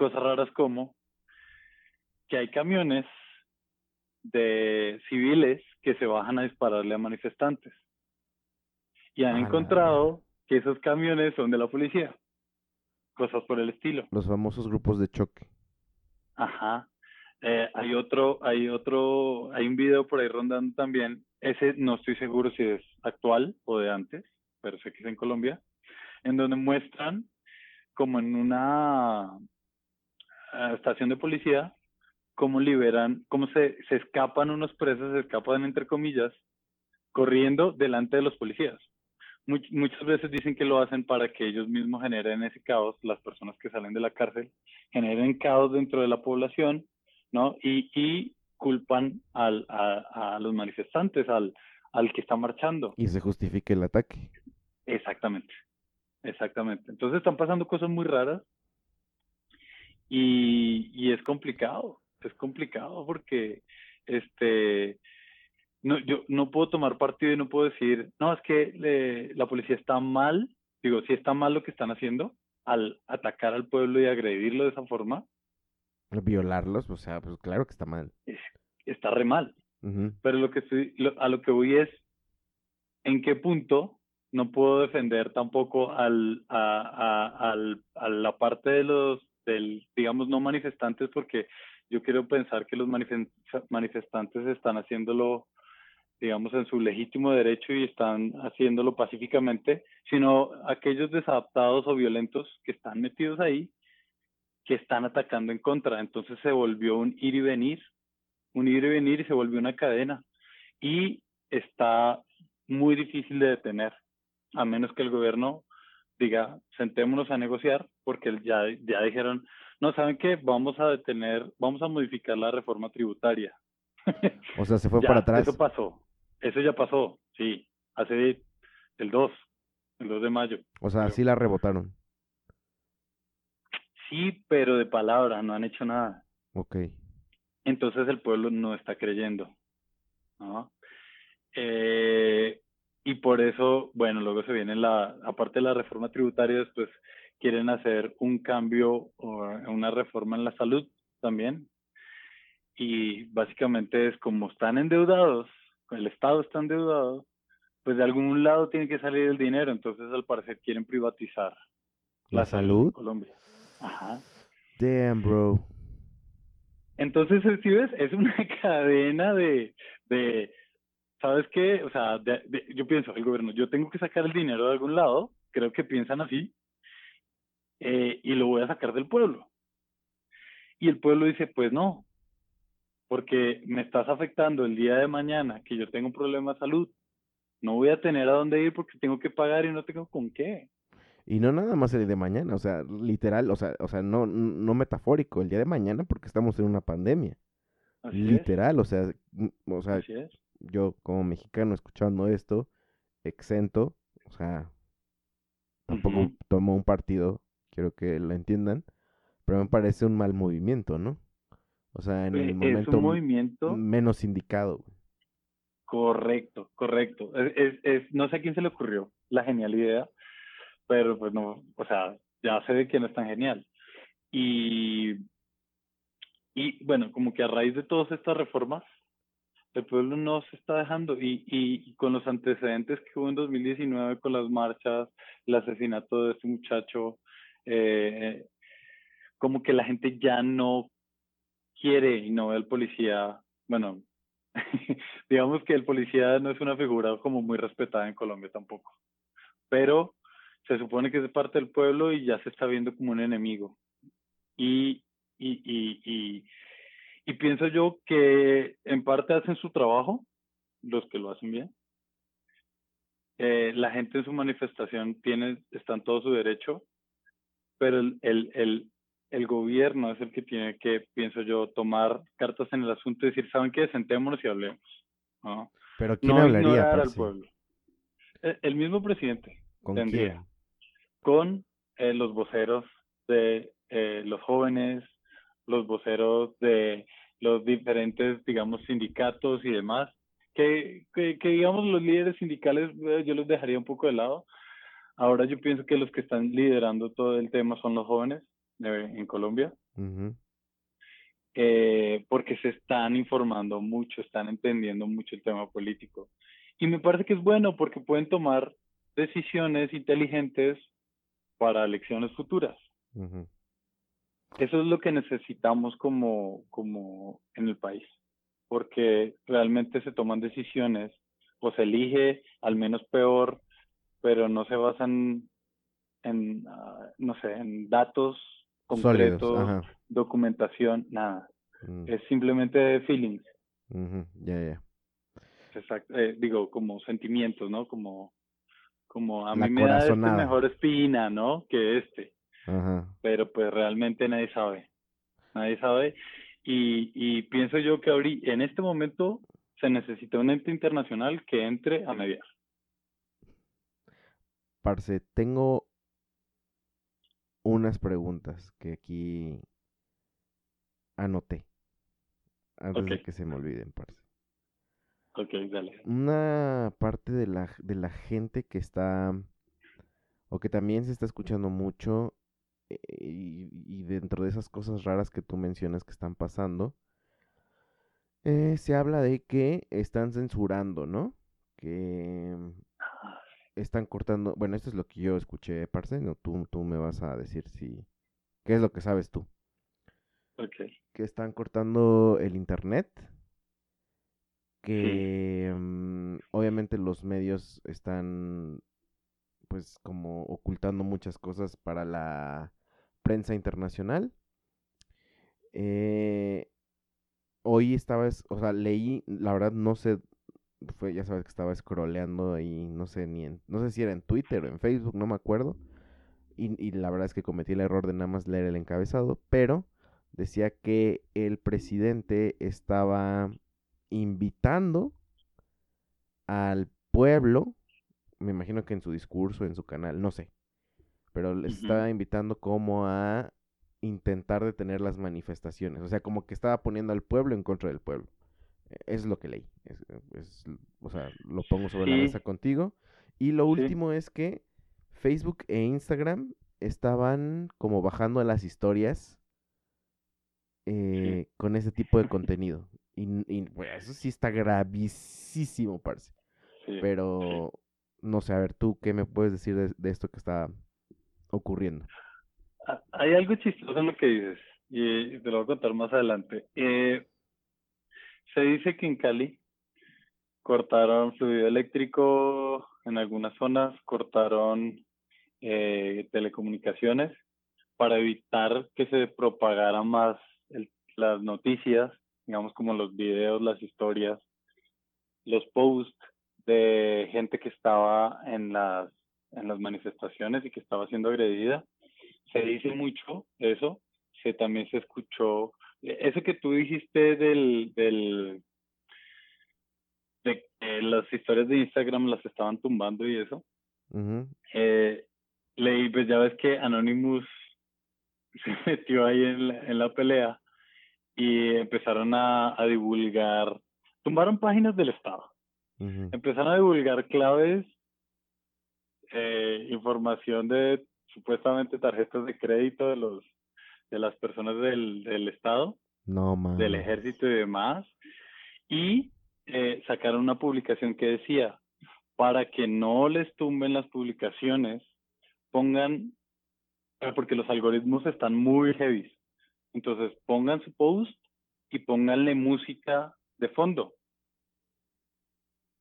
S2: cosas raras como que hay camiones de civiles que se bajan a dispararle a manifestantes. Y han encontrado que esos camiones son de la policía. Cosas por el estilo.
S1: Los famosos grupos de choque.
S2: Ajá. Eh, hay otro, hay otro, hay un video por ahí rondando también. Ese no estoy seguro si es actual o de antes, pero sé que es en Colombia, en donde muestran como en una estación de policía, cómo liberan, cómo se, se escapan unos presos, se escapan entre comillas, corriendo delante de los policías. muchas veces dicen que lo hacen para que ellos mismos generen ese caos, las personas que salen de la cárcel, generen caos dentro de la población, ¿no? Y, y culpan al, a, a los manifestantes, al, al que está marchando.
S1: Y se justifique el ataque.
S2: Exactamente, exactamente. Entonces están pasando cosas muy raras y, y es complicado, es complicado porque este no yo no puedo tomar partido y no puedo decir, no, es que la policía está mal, digo, si está mal lo que están haciendo al atacar al pueblo y agredirlo de esa forma.
S1: Violarlos, o sea, pues claro que está mal.
S2: está re mal. Pero lo que estoy, a lo que voy es, ¿en qué punto no puedo defender tampoco al, a, a, al, a la parte de los del, digamos, no manifestantes, porque yo quiero pensar que los manifestantes están haciéndolo, digamos, en su legítimo derecho y están haciéndolo pacíficamente, sino aquellos desadaptados o violentos que están metidos ahí, que están atacando en contra. Entonces se volvió un ir y venir, un ir y venir y se volvió una cadena. Y está muy difícil de detener, a menos que el gobierno diga, sentémonos a negociar, porque ya, ya dijeron, no, ¿saben qué? Vamos a detener, vamos a modificar la reforma tributaria.
S1: O sea, se fue para atrás.
S2: Eso pasó, eso ya pasó, sí, hace el 2, el 2 de mayo.
S1: O sea, sí la rebotaron.
S2: Sí, pero de palabra, no han hecho nada.
S1: Ok.
S2: Entonces el pueblo no está creyendo. ¿no? Eh, y por eso, bueno, luego se viene la, aparte de la reforma tributaria, después quieren hacer un cambio o una reforma en la salud también. Y básicamente es como están endeudados, el Estado está endeudado, pues de algún lado tiene que salir el dinero, entonces al parecer quieren privatizar
S1: la, salud en
S2: Colombia. Ajá.
S1: Damn, bro.
S2: Entonces, si ves, es una cadena de, de ¿sabes qué? O sea, yo pienso, el gobierno, yo tengo que sacar el dinero de algún lado, creo que piensan así, eh, y lo voy a sacar del pueblo. Y el pueblo dice, pues no, porque me estás afectando el día de mañana que yo tengo un problema de salud. No voy a tener a dónde ir porque tengo que pagar y no tengo con qué.
S1: Y no nada más el de mañana, o sea, literal, o sea, o sea, no, no metafórico, el día de mañana porque estamos en una pandemia. literal, o sea, o sea, yo como mexicano escuchando esto, exento, o sea, tampoco tomo un partido, quiero que lo entiendan, pero me parece un mal movimiento, ¿no? O sea, en el momento
S2: movimiento...
S1: menos indicado.
S2: Correcto, correcto. Es, es, no sé a quién se le ocurrió la genial idea, pero pues no, o sea, ya sé de quién es tan genial. Y, y bueno, como que a raíz de todas estas reformas, el pueblo no se está dejando y, y, con los antecedentes que hubo en 2019 con las marchas, el asesinato de este muchacho, eh, como que la gente ya no quiere y no ve al policía, bueno, digamos que el policía no es una figura como muy respetada en Colombia tampoco, pero se supone que es parte del pueblo y ya se está viendo como un enemigo. Y, y, y, y, y pienso yo que en parte hacen su trabajo, los que lo hacen bien. Eh, la gente en su manifestación tiene, está en todo su derecho, pero el, el, el, el gobierno es el que tiene que, pienso yo, tomar cartas en el asunto y decir, ¿saben qué? Sentémonos y hablemos. ¿no?
S1: Pero ¿quién hablaría?
S2: Al pueblo. El, el, mismo presidente.
S1: ¿Con quién?
S2: con eh, los voceros de eh, los jóvenes, los voceros de los diferentes, digamos, sindicatos y demás, que, que, que digamos los líderes sindicales eh, yo los dejaría un poco de lado. Ahora yo pienso que los que están liderando todo el tema son los jóvenes en Colombia, eh, porque se están informando mucho, están entendiendo mucho el tema político. Y me parece que es bueno porque pueden tomar decisiones inteligentes para elecciones futuras. Eso es lo que necesitamos como, como en el país, porque realmente se toman decisiones o se elige al menos peor, pero no se basan en, ah, no sé, en datos concretos, documentación, nada. Mm. Es simplemente feelings.
S1: Ya, ya.
S2: Exacto. Eh, digo, como sentimientos, ¿no? Como como a mí me da este mejor espina, ¿no? Que este. Pero pues realmente nadie sabe. Nadie sabe. Y, y pienso yo que ahorita, en este momento se necesita un ente internacional que entre a mediar.
S1: Parce, tengo unas preguntas que aquí anoté. Antes de que se me olviden, parce.
S2: Ok, dale.
S1: Una parte de la, de la gente que está, o que también se está escuchando mucho, eh, y, dentro de esas cosas raras que tú mencionas que están pasando, eh, se habla de que están censurando, ¿no? Que están cortando, bueno, esto es lo que yo escuché, Parce, no, tú, tú me vas a decir si, ¿qué es lo que sabes tú?
S2: Ok.
S1: Que están cortando el internet que mm, obviamente los medios están pues como ocultando muchas cosas para la prensa internacional Eh, hoy estaba, o sea, leí, la verdad no sé, fue, ya sabes que estaba scrolleando ahí, no sé ni en, no sé si era en Twitter o en Facebook, no me acuerdo. Y, y la verdad es que cometí el error de nada más leer el encabezado, pero decía que el presidente estaba invitando al pueblo, me imagino que en su discurso, en su canal, no sé, pero les estaba invitando como a intentar detener las manifestaciones, o sea, como que estaba poniendo al pueblo en contra del pueblo. E, es lo que leí, es, o sea, lo pongo sobre la mesa contigo. Y lo último es que Facebook e Instagram estaban como bajando las historias eh, con ese tipo de contenido. Y, pues, eso sí está gravísimo, parce. Pero, no sé, a ver, tú, ¿qué me puedes decir de, esto que está ocurriendo?
S2: Ah, hay algo chistoso en lo que dices, y te lo voy a contar más adelante. Eh, se dice que en Cali cortaron fluido eléctrico en algunas zonas, cortaron eh, telecomunicaciones para evitar que se propagara más las noticias, digamos como los videos, las historias, los posts de gente que estaba en las, en las manifestaciones y que estaba siendo agredida. Se dice mucho eso, se también se escuchó, eso que tú dijiste del, del de que las historias de Instagram las estaban tumbando y eso. eh, leí, pues ya ves que Anonymous se metió ahí en la, en la pelea y empezaron a, a divulgar, tumbaron páginas del Estado, empezaron a divulgar claves, eh, información de supuestamente tarjetas de crédito de los de las personas del, del Estado,
S1: no,
S2: del ejército y demás, y eh, sacaron una publicación que decía, para que no les tumben las publicaciones, pongan, porque los algoritmos están muy heavy, entonces pongan su post y pónganle música de fondo.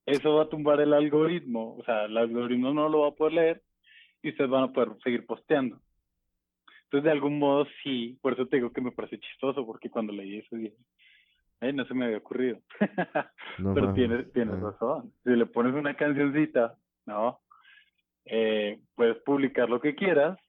S2: Eso va a tumbar el algoritmo, o sea, el algoritmo no lo va a poder leer y ustedes van a poder seguir posteando. Entonces, de algún modo, sí, por eso te digo que me parece chistoso, porque cuando leí eso dije, no se me había ocurrido. Pero tienes, tienes razón. Si le pones una cancioncita, ¿no? Eh, puedes publicar lo que quieras,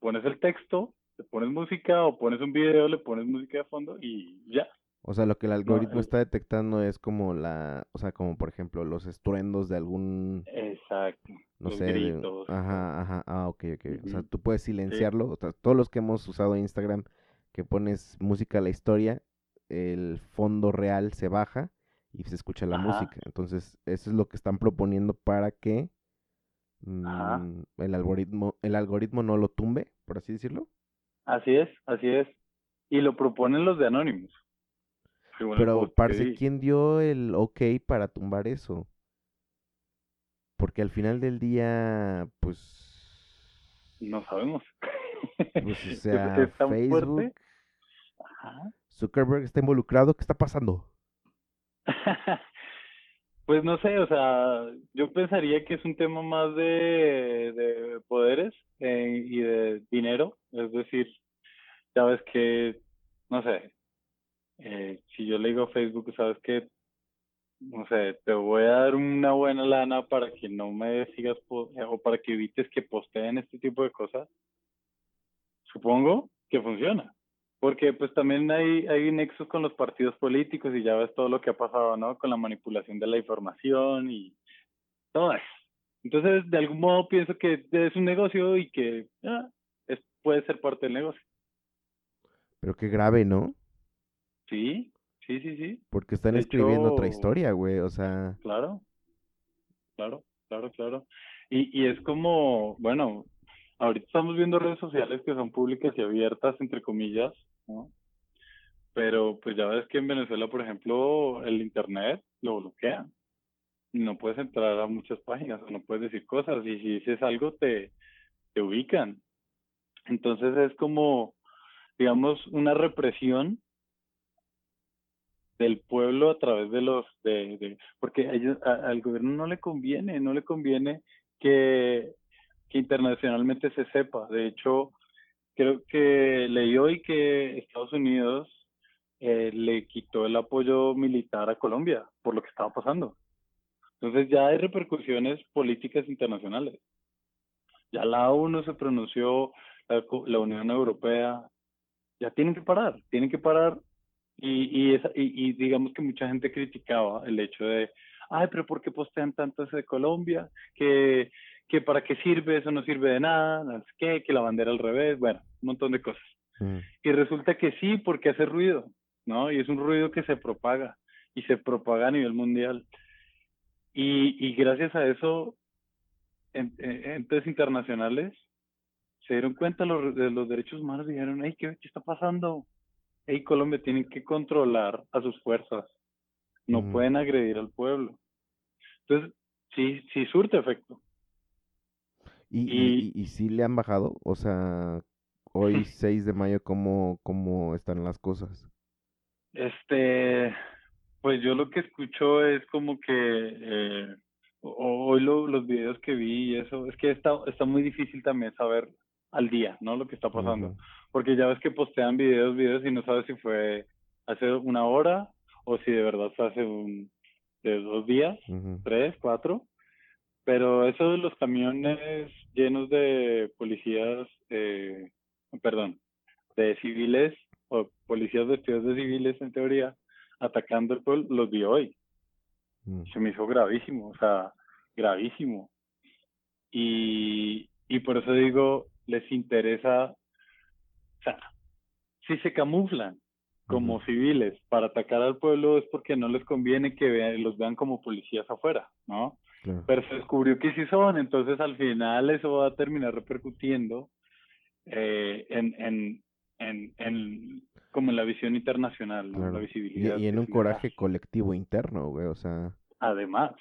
S2: pones el texto le pones música o pones un video, le pones música de fondo y ya.
S1: O sea, lo que el algoritmo está detectando es como la, o sea, como por ejemplo los estruendos de algún...
S2: Exacto.
S1: No sé. ajá, ajá, ah, ok, ok. O sea, tú puedes silenciarlo. O sea, todos los que hemos usado Instagram, que pones música a la historia, el fondo real se baja y se escucha la música. Entonces, eso es lo que están proponiendo para que mm, el algoritmo, el algoritmo no lo tumbe, por así decirlo.
S2: Así es, así es. Y lo proponen los de Anonymous.
S1: Pero, parece ¿quién dio el ok para tumbar eso? Porque al final del día, pues...
S2: No sabemos.
S1: Pues, o sea, Facebook... Zuckerberg está involucrado. ¿Qué está pasando?
S2: pues no sé, o sea, yo pensaría que es un tema más de, de poderes eh, y de dinero, es decir, ya ves que, no sé, eh, si yo le digo a Facebook, sabes que, no sé, te voy a dar una buena lana para que no me sigas eh, o para que evites que posteen este tipo de cosas, supongo que funciona. Porque pues también hay, hay nexos con los partidos políticos y ya ves todo lo que ha pasado, ¿no? Con la manipulación de la información y todo eso. Entonces, de algún modo pienso que es un negocio y que ah, es, puede ser parte del negocio.
S1: Pero qué grave, ¿no?
S2: Sí, sí, sí, sí.
S1: Porque están escribiendo otra historia, güey, o sea.
S2: Claro, claro, claro, claro. Y, y es como, bueno, ahorita estamos viendo redes sociales que son públicas y abiertas, entre comillas, ¿no? Pero pues ya ves que en Venezuela, por ejemplo, el Internet lo bloquean no puedes entrar a muchas páginas o no puedes decir cosas y si dices algo te, te ubican. Entonces es como, digamos, una represión del pueblo a través de los, de, porque ellos, al gobierno no le conviene, no le conviene que, que internacionalmente se sepa. De hecho, creo que leí hoy que Estados Unidos eh, le quitó el apoyo militar a Colombia por lo que estaba pasando. Entonces ya hay repercusiones políticas internacionales. Ya la ONU se pronunció, la, Unión Europea, ya tienen que parar, tienen que parar. Y, y, y, digamos que mucha gente criticaba el hecho de, ay, pero ¿por qué postean tanto de Colombia? Que, que para qué sirve, eso no sirve de nada, no qué, que la bandera al revés, bueno, un montón de cosas. Mm. Y resulta que sí, porque hace ruido, ¿no? Y es un ruido que se propaga y se propaga a nivel mundial. Y, y gracias a eso, entes internacionales se dieron cuenta los, de los derechos humanos y dijeron, hey, ¿qué, ¿qué, está pasando? Hey, Colombia tiene que controlar a sus fuerzas, no mm. pueden agredir al pueblo. Entonces, sí, sí surte efecto.
S1: ¿Y, y, y, sí le han bajado? O sea, hoy 6 de mayo, ¿cómo, ¿cómo están las cosas?
S2: Este, pues yo lo que escucho es como que eh, hoy los videos que vi y eso, es que está, está muy difícil también saber al día, ¿no? Lo que está pasando. Porque ya ves que postean videos, videos y no sabes si fue hace una hora o si de verdad fue hace un, de dos días, tres, cuatro. Pero eso de los camiones llenos de policías, eh, perdón, de civiles o policías vestidos de civiles en teoría, atacando el pueblo, los vi hoy. Mm. Se me hizo gravísimo, o sea, gravísimo. Y, y por eso digo, les interesa, sea, si se camuflan como civiles para atacar al pueblo es porque no les conviene que vean, los vean como policías afuera, ¿no? Pero se descubrió que sí son, entonces al final eso va a terminar repercutiendo eh, en, en, en, en, como en la visión internacional, la visibilidad.
S1: Y, en un coraje colectivo interno, güey, o sea.
S2: Además,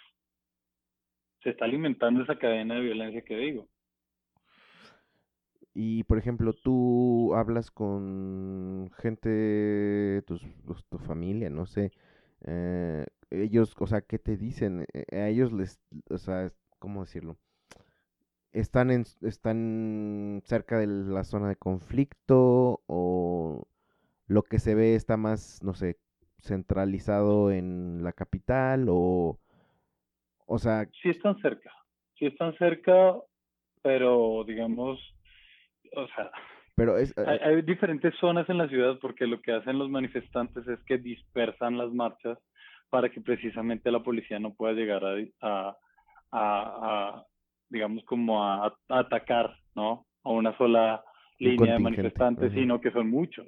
S2: se está alimentando esa cadena de violencia que digo.
S1: Y por ejemplo, tú hablas con gente, tus, tu familia, no sé, eh, ellos, o sea, ¿qué te dicen? Eh, a ellos les, o sea, ¿cómo decirlo? ¿Están, en, ¿Están cerca de la zona de conflicto o lo que se ve está más, no sé, centralizado en la capital o, o sea...
S2: Sí están cerca, sí están cerca, pero digamos, o sea,
S1: pero es,
S2: hay, hay, diferentes zonas en la ciudad porque lo que hacen los manifestantes es que dispersan las marchas para que precisamente la policía no pueda llegar a, a, digamos, como a, atacar, ¿no? A una sola línea de manifestantes, sino que son muchos.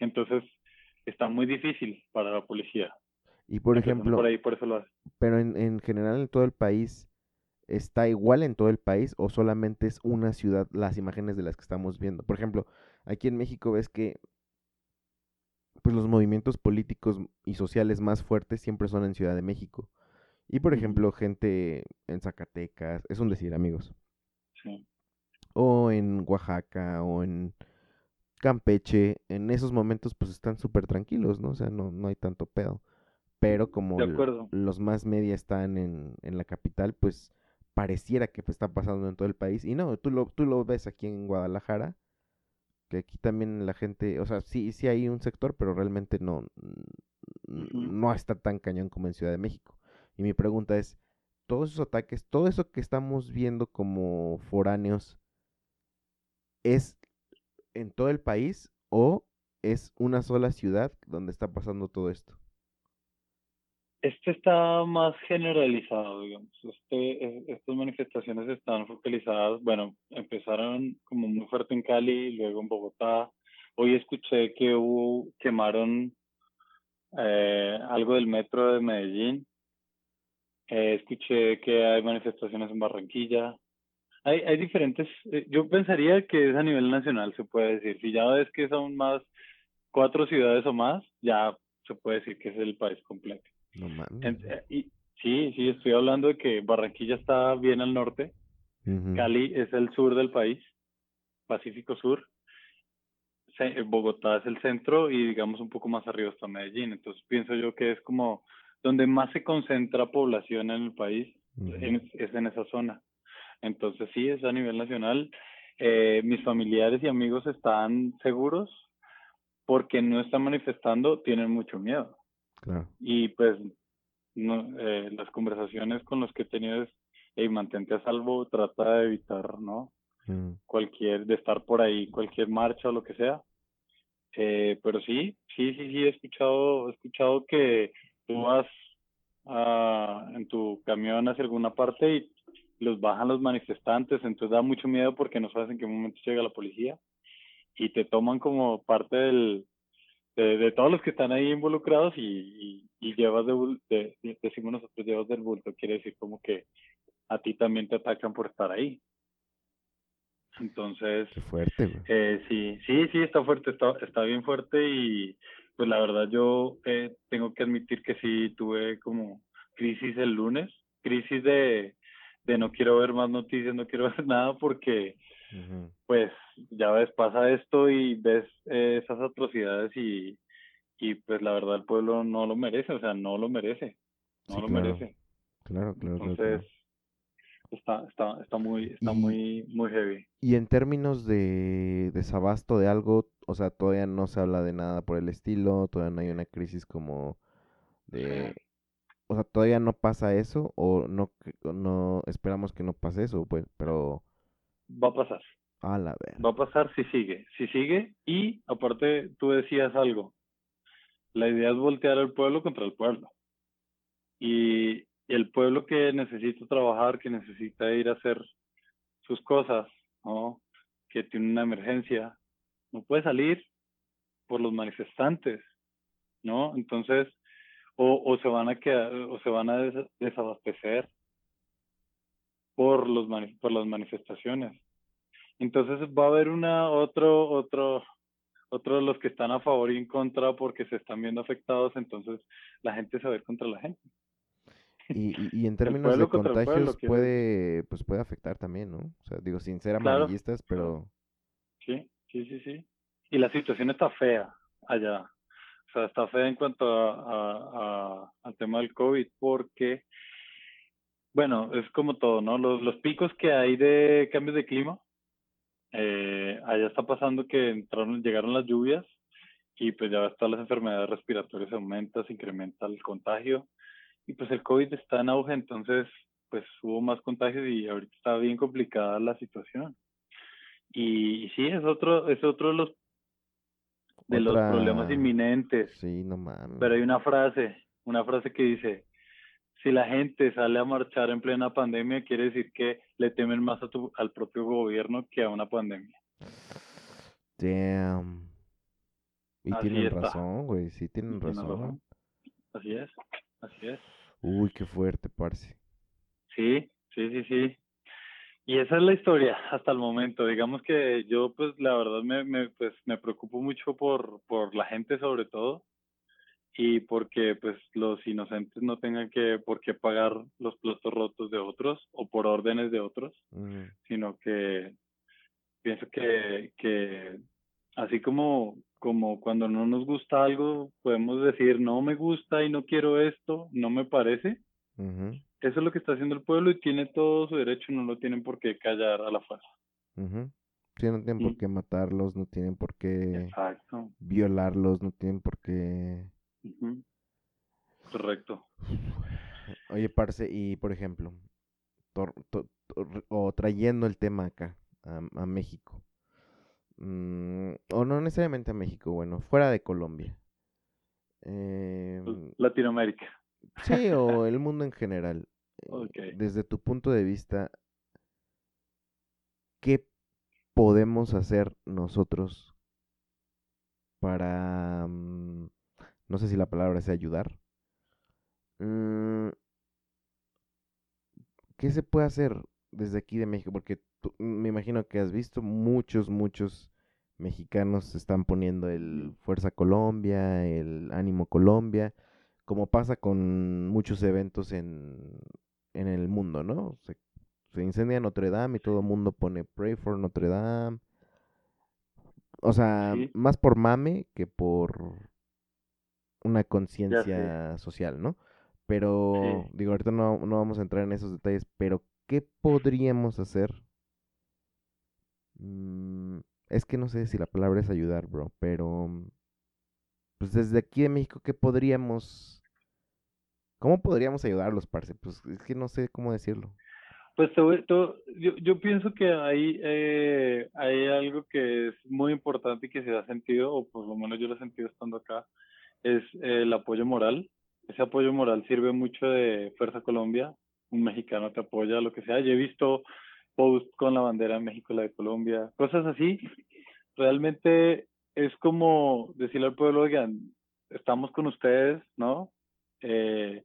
S2: Entonces, está muy difícil para la policía.
S1: Y por ejemplo,
S2: por ahí, por eso lo hace.
S1: pero en, en general en todo el país, ¿está igual en todo el país o solamente es una ciudad las imágenes de las que estamos viendo? Por ejemplo, aquí en México ves que pues los movimientos políticos y sociales más fuertes siempre son en Ciudad de México. Y por ejemplo, gente en Zacatecas, es un decir, amigos. Sí. O en Oaxaca, o en Campeche, en esos momentos pues están súper tranquilos, ¿no? O sea, no, no hay tanto pedo. Pero como los más media están en, en la capital, pues pareciera que está pasando en todo el país. Y no, tú lo, tú lo ves aquí en Guadalajara, que aquí también la gente, o sea, sí, sí hay un sector, pero realmente no, no está tan cañón como en Ciudad de México. Y mi pregunta es, todos esos ataques, todo eso que estamos viendo como foráneos, ¿es en todo el país o es una sola ciudad donde está pasando todo esto?
S2: Este está más generalizado, digamos. Este, estas manifestaciones están focalizadas, bueno, empezaron como muy fuerte en Cali, luego en Bogotá. Hoy escuché que hubo, quemaron eh, algo del metro de Medellín. Eh, escuché que hay manifestaciones en Barranquilla. Hay, hay diferentes, eh, yo pensaría que es a nivel nacional, se puede decir. Si ya ves que son más cuatro ciudades o más, ya se puede decir que es el país completo.
S1: No mames.
S2: Eh, y, sí, sí, estoy hablando de que Barranquilla está bien al norte, Cali es el sur del país, Pacífico Sur, eh, Bogotá es el centro y digamos un poco más arriba está Medellín. Entonces pienso yo que es como donde más se concentra población en el país, es en esa zona. Entonces sí, es a nivel nacional eh, mis familiares y amigos están seguros porque no están manifestando, tienen mucho miedo.
S1: Claro.
S2: Y pues no, eh, las conversaciones con los que he tenido es, hey, mantente a salvo, trata de evitar, ¿no?
S1: Mm,
S2: Cualquier, de estar por ahí, cualquier marcha o lo que sea. Eh, pero sí, sí, sí, sí, he escuchado, he escuchado que tú vas a, en tu camión hacia alguna parte y los bajan los manifestantes, entonces da mucho miedo porque no sabes en qué momento llega la policía y te toman como parte del, de, de todos los que están ahí involucrados y, y, y llevas de, de, de- decimos nosotros, llevas del bulto, quiere decir como que a ti también te atacan por estar ahí. Entonces,
S1: qué fuerte, güey.
S2: eh, sí, sí, sí, está fuerte, está, está bien fuerte y pues la verdad yo eh, tengo que admitir que sí tuve como crisis el lunes, crisis de, de no quiero ver más noticias, no quiero ver nada porque Pues ya ves, pasa esto y ves eh, esas atrocidades y, y pues la verdad el pueblo no lo merece, o sea, no lo merece, no
S1: Sí,
S2: lo
S1: claro.
S2: merece.
S1: Claro, claro.
S2: Entonces, está, está, está muy, está
S1: Y-
S2: muy, muy heavy.
S1: Y en términos de desabasto de algo, o sea, todavía no se habla de nada por el estilo, todavía no hay una crisis como de... O sea, todavía no pasa eso o no, no esperamos que no pase eso, pues, pero
S2: Va a pasar.
S1: a la ver.
S2: Va a pasar si sigue, si sigue y aparte tú decías algo, la idea es voltear al pueblo contra el pueblo. Y el pueblo que necesita trabajar, que necesita ir a hacer sus cosas, ¿no? Que tiene una emergencia, no puede salir por los manifestantes, ¿no? Entonces, o, o se van a quedar, o se van a des- desabastecer por los por las manifestaciones. Entonces va a haber una otro otro otro de los que están a favor y en contra porque se están viendo afectados, entonces la gente se va a ir contra la gente.
S1: Y, y, y en términos de
S2: pueblo,
S1: contagios puede, pues puede afectar también, ¿no? O sea, digo, sin ser
S2: Claro,
S1: amarillistas, pero
S2: Sí, sí, sí, sí. Y la situación está fea allá. O sea, está fea en cuanto a, a- a- al tema del COVID porque, bueno, es como todo, ¿no? Los, los picos que hay de cambios de clima, eh, allá está pasando que entraron, llegaron las lluvias y pues ya todas las enfermedades respiratorias aumentan, se incrementa el contagio y pues el COVID está en auge, entonces pues hubo más contagios y ahorita está bien complicada la situación. Y, y sí, es otro, es otro de los de los problemas
S1: Otra-
S2: inminentes.
S1: sí, no mames.
S2: Pero hay una frase, una frase que dice, si la gente sale a marchar en plena pandemia, quiere decir que le temen más a tu, al propio gobierno que a una pandemia.
S1: Damn. Y
S2: Así
S1: tienen
S2: está.
S1: razón, güey, sí tienen razón.
S2: razón. Así es, así es.
S1: Uy, qué fuerte, parce.
S2: Sí, sí, sí, sí. Y esa es la historia hasta el momento. Digamos que yo, pues, la verdad me, me, pues, me preocupo mucho por, por la gente sobre todo y porque, pues, los inocentes no tengan que, por qué pagar los platos rotos de otros o por órdenes de otros,
S1: Ujú,
S2: sino que pienso que, que así como, como cuando no nos gusta algo, podemos decir, no me gusta y no quiero esto, no me parece. Eso es lo que está haciendo el pueblo y tiene todo su derecho, no lo tienen por qué callar a la fuerza.
S1: Sí, no tienen por qué matarlos, no tienen por qué
S2: Exacto.
S1: violarlos, no tienen por qué...
S2: Correcto.
S1: Oye, parce, y por ejemplo, tor- to- tor- o trayendo el tema acá, a, a México, mm, o no necesariamente a México, bueno, fuera de Colombia. Em,
S2: Latinoamérica.
S1: sí, o el mundo en general. eh,
S2: Ok.
S1: Desde tu punto de vista, ¿qué podemos hacer nosotros para, mm, no sé si la palabra es ayudar? Mm, ¿Qué se puede hacer desde aquí de México? Porque tú- me imagino que has visto muchos, muchos mexicanos están poniendo el Fuerza Colombia, el Ánimo Colombia, como pasa con muchos eventos en, en el mundo, ¿no? Se, se incendia Notre Dame y todo el mundo pone Pray for Notre Dame. O sea,
S2: Sí.
S1: más por mame que por una conciencia social, ¿no? Pero,
S2: Sí.
S1: digo, ahorita no, no vamos a entrar en esos detalles, pero ¿qué podríamos hacer mm, es que no sé si la palabra es ayudar, bro, pero pues desde aquí en México, ¿qué podríamos, cómo podríamos ayudarlos, parce? Pues es que no sé cómo decirlo.
S2: Pues todo, yo, yo pienso que hay, eh, hay algo que es muy importante y que se ha sentido, o por lo menos yo lo he sentido estando acá, es el apoyo moral. Ese apoyo moral sirve mucho de Fuerza Colombia, un mexicano te apoya, lo que sea. Yo he visto posts con la bandera de México, la de Colombia, cosas así. Realmente es como decirle al pueblo, oigan, estamos con ustedes, ¿no? Eh,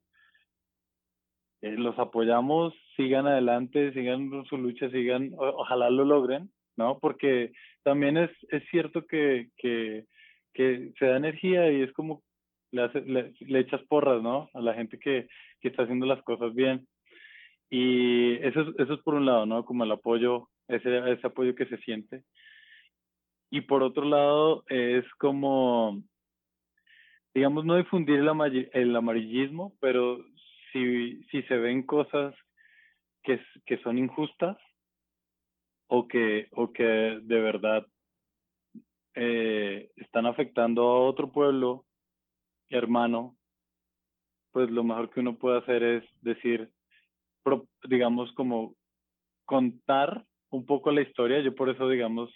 S2: eh, los apoyamos, sigan adelante, sigan su lucha, sigan, ojalá lo logren, ¿no? Porque también es, es cierto que, que se da energía y es como le, le, le, echas porras, ¿no? A la gente que, que está haciendo las cosas bien. Y eso, eso es por un lado, ¿no? Como el apoyo, ese, ese apoyo que se siente. Y por otro lado, es como, digamos, no difundir el, el amarillismo, pero si, si se ven cosas que, que son injustas o que, o que de verdad eh, están afectando a otro pueblo hermano, pues lo mejor que uno puede hacer es decir, digamos, como contar un poco la historia. Yo por eso, digamos,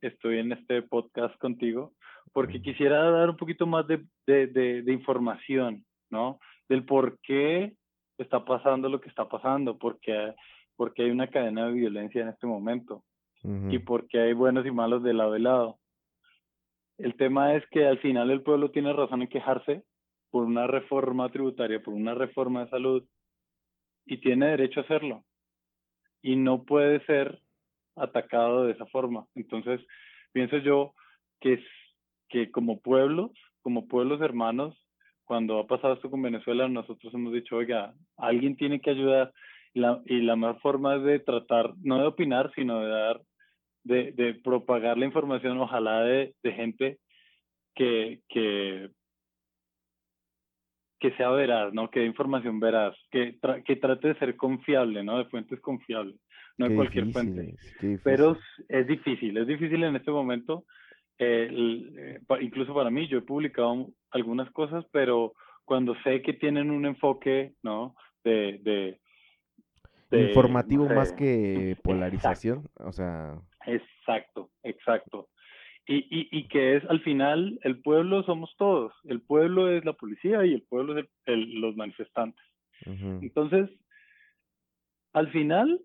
S2: estoy en este podcast contigo, porque quisiera dar un poquito más de, de, de, de información, ¿no? del por qué está pasando lo que está pasando, porque, porque hay una cadena de violencia en este momento y porque hay buenos y malos de lado y lado. El tema es que al final el pueblo tiene razón en quejarse por una reforma tributaria, por una reforma de salud, y tiene derecho a hacerlo. Y no puede ser atacado de esa forma. Entonces, pienso yo que, que como pueblos, como pueblos hermanos, cuando ha pasado esto con Venezuela, nosotros hemos dicho, oiga, alguien tiene que ayudar la, y la mejor forma es de tratar, no de opinar, sino de dar, de, de propagar la información, ojalá de, de gente que, que, que sea veraz, ¿no? Que dé información veraz, que, que trate de ser confiable, ¿no? De fuentes confiables, no de cualquier fuente. Pero es difícil, es difícil en este momento eh, incluso para mí, yo he publicado algunas cosas, pero cuando sé que tienen un enfoque, ¿no? De, de,
S1: informativo más que polarización, o sea.
S2: Exacto, exacto. Y, y, y que es al final el pueblo somos todos, el pueblo es la policía y el pueblo es el, los manifestantes. Entonces, al final,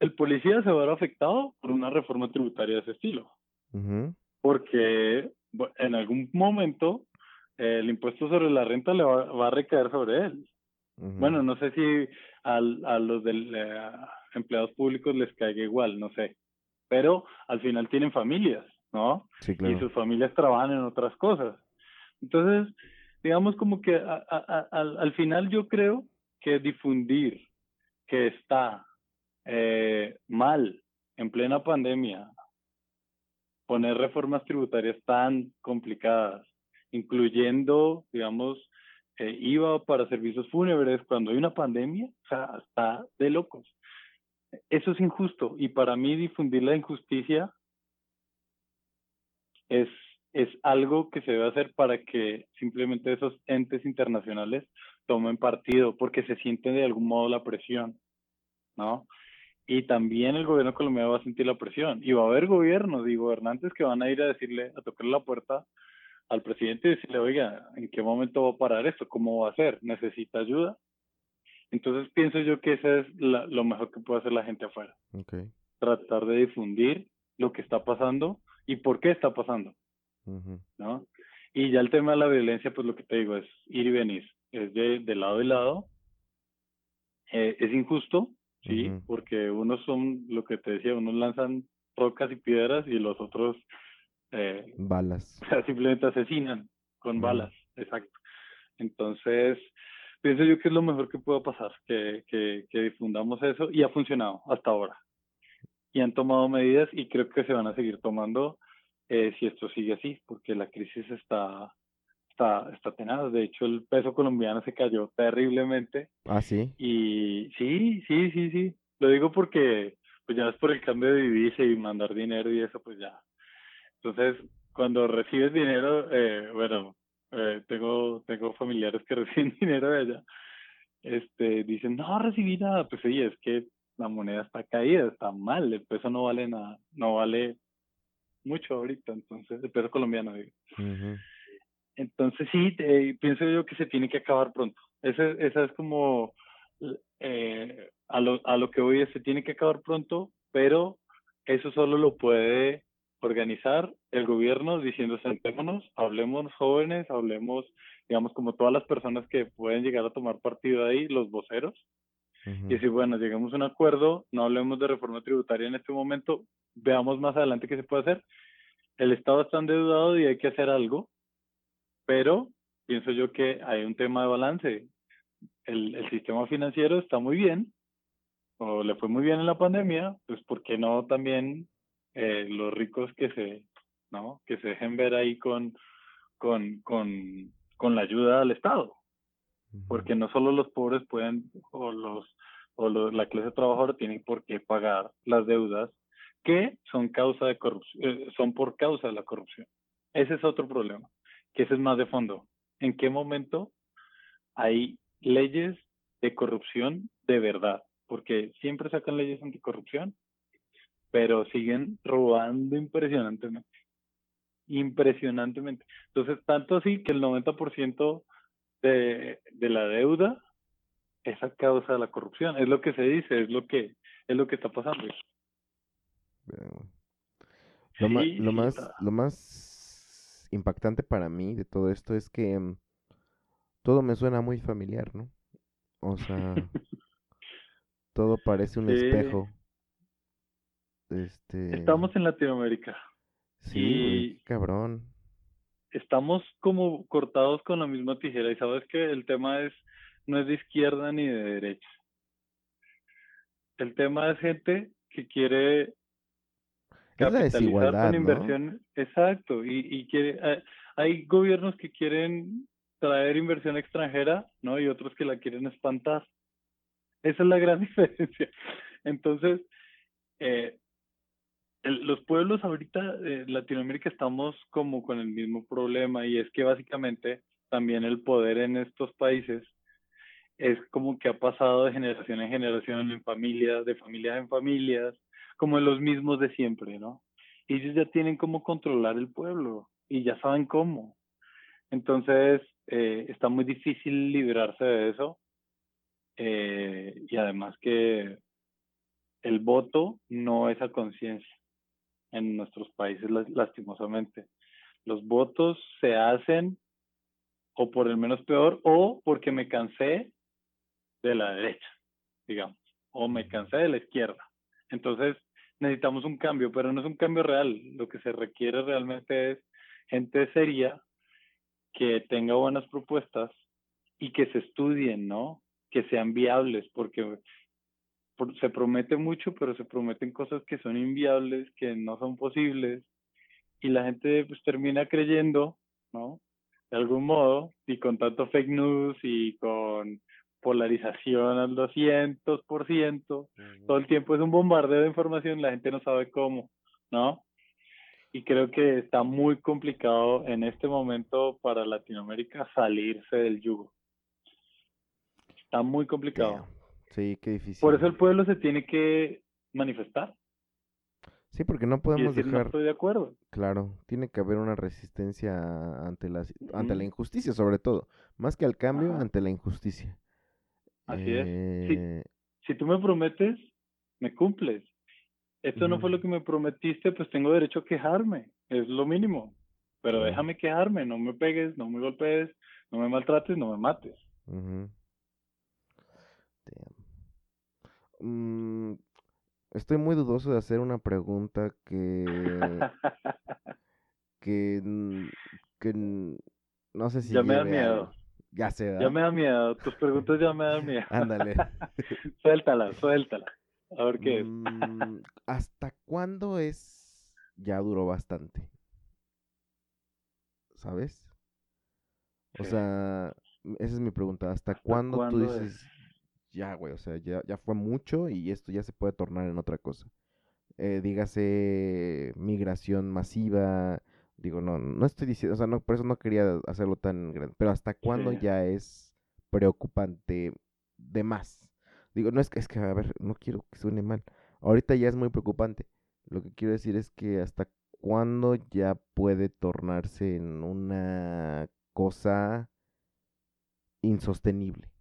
S2: el policía se va a ver afectado por una reforma tributaria de ese estilo porque en algún momento el impuesto sobre la renta le va, a recaer sobre él. Bueno, no sé si al, a los del, eh, empleados públicos les caiga igual, no sé. Pero al final tienen familias, ¿no?
S1: Sí, claro.
S2: Y sus familias trabajan en otras cosas. Entonces, digamos como que a, al final yo creo que difundir que está eh, mal en plena pandemia poner reformas tributarias tan complicadas, incluyendo, digamos, eh, IVA para servicios fúnebres cuando hay una pandemia, o sea, está de locos. Eso es injusto y para mí difundir la injusticia es, es algo que se debe hacer para que simplemente esos entes internacionales tomen partido porque se sienten de algún modo la presión, ¿no? y también el gobierno colombiano va a sentir la presión y va a haber gobiernos y gobernantes que van a ir a decirle, a tocarle la puerta al presidente y decirle, oiga, ¿en qué momento va a parar esto? ¿Cómo va a ser? ¿Necesita ayuda? Entonces pienso yo que eso es lo mejor que puede hacer la gente afuera.
S1: Okay.
S2: Tratar de difundir lo que está pasando y por qué está pasando. ¿no? Y ya el tema de la violencia, pues lo que te digo es ir y venir. Es de, de lado y lado. Eh, es injusto, ¿sí? Porque unos son, lo que te decía, unos lanzan rocas y piedras y los otros... Eh,
S1: balas.
S2: simplemente asesinan con balas, exacto. Entonces, pienso yo que es lo mejor que pueda pasar, que, que, que difundamos eso y ha funcionado hasta ahora. Y han tomado medidas y creo que se van a seguir tomando eh, si esto sigue así, porque la crisis está está, está tenaz. De hecho, el peso colombiano se cayó terriblemente.
S1: Ah, sí.
S2: Y sí, sí, sí, sí. Lo digo porque, pues ya es por el cambio de divisa y mandar dinero y eso, pues ya. Entonces, cuando recibes dinero, eh, bueno, eh, tengo, tengo familiares que reciben dinero de allá, este, dicen, no recibí nada, pues oye, es que la moneda está caída, está mal, el peso no vale nada, no vale mucho ahorita, entonces, el peso colombiano, digo. Entonces sí, pienso yo que se tiene que acabar pronto. Esa, esa es como eh, a, lo, a lo que voy, se tiene que acabar pronto, pero eso solo lo puede organizar el gobierno diciendo sentémonos, hablemos jóvenes, hablemos, digamos, como todas las personas que pueden llegar a tomar partido ahí, los voceros, y si, bueno, llegamos a un acuerdo, no hablemos de reforma tributaria en este momento, veamos más adelante qué se puede hacer. El Estado está endeudado y hay que hacer algo, pero pienso yo que hay un tema de balance. El, el sistema financiero está muy bien, o le fue muy bien en la pandemia, pues ¿por qué no también eh, los ricos que se, ¿no? Que se dejen ver ahí con, con, con, con la ayuda del Estado? Porque no solo los pobres pueden, o los, o los, la clase trabajadora tienen por qué pagar las deudas que son causa de corrupción, eh, son por causa de la corrupción. Ese es otro problema, que ese es más de fondo. ¿En qué momento hay leyes de corrupción de verdad? Porque siempre sacan leyes anticorrupción, pero siguen robando impresionantemente. Impresionantemente. Entonces, tanto así que el 90% de, de la deuda es a causa de la corrupción. Es lo que se dice, es lo que, es lo que está pasando.
S1: Lo, lo, más, lo más impactante para mí de todo esto es que mm, todo me suena muy familiar, ¿no? O sea, todo parece un espejo. Este...
S2: Estamos en Latinoamérica.
S1: Sí, cabrón.
S2: Estamos como cortados con la misma tijera y sabes que el tema es no es de izquierda ni de derecha. El tema es gente que quiere
S1: capitalizar con
S2: inversión, exacto, y, y quiere, eh, hay gobiernos que quieren traer inversión extranjera, ¿no? Y otros que la quieren espantar. Esa es la gran diferencia. Entonces, eh, los pueblos ahorita de Latinoamérica estamos como con el mismo problema y es que básicamente también el poder en estos países es como que ha pasado de generación en generación en familias, de familias en familias, como los mismos de siempre, ¿no? Y ellos ya tienen cómo controlar el pueblo y ya saben cómo. Entonces, eh, está muy difícil librarse de eso. Eh, y además que el voto no es a conciencia en nuestros países, lastimosamente. Los votos se hacen o por el menos peor o porque me cansé de la derecha, digamos, o me cansé de la izquierda. Entonces, necesitamos un cambio, pero no es un cambio real. Lo que se requiere realmente es gente seria que tenga buenas propuestas y que se estudien, ¿no? Que sean viables, porque se promete mucho, pero se prometen cosas que son inviables, que no son posibles, y la gente pues termina creyendo, ¿no? De algún modo, y con tanto fake news y con polarización al 200%, todo el tiempo es un bombardeo de información, la gente no sabe cómo, ¿no? Y creo que está muy complicado en este momento para Latinoamérica salirse del yugo. Está muy complicado.
S1: Sí, qué difícil.
S2: Por eso el pueblo se tiene que manifestar.
S1: Sí, porque no podemos dejar. No
S2: estoy de acuerdo.
S1: Claro, tiene que haber una resistencia ante la, ante la injusticia, sobre todo. Más que al cambio, ante la injusticia.
S2: Así es. Eh, si, tú me prometes, me cumples. Esto no fue lo que me prometiste, pues tengo derecho a quejarme. Es lo mínimo. Pero déjame quejarme, no me pegues, no me golpees, no me maltrates, no me mates.
S1: Mm, estoy muy dudoso de hacer una pregunta que. que. que no sé si.
S2: Ya me da miedo.
S1: Ya sé,
S2: Ya me da miedo. Tus preguntas ya me dan miedo.
S1: Ándale.
S2: suéltala, suéltala. A ver qué es.
S1: Mm, ¿Hasta cuándo es? Ya duró bastante. ¿Sabes? O sea, esa es mi pregunta. ¿Hasta, cuándo, tú dices ya, güey, o sea, ya, ya fue mucho y esto ya se puede tornar en otra cosa. Eh, dígase migración masiva, digo, no, no estoy diciendo, o sea, no, por eso no quería hacerlo tan grande, pero hasta cuándo ya es preocupante de más. Digo, no es que, es que, a ver, no quiero que suene mal. Ahorita ya es muy preocupante. Lo que quiero decir es que hasta cuándo ya puede tornarse en una cosa insostenible.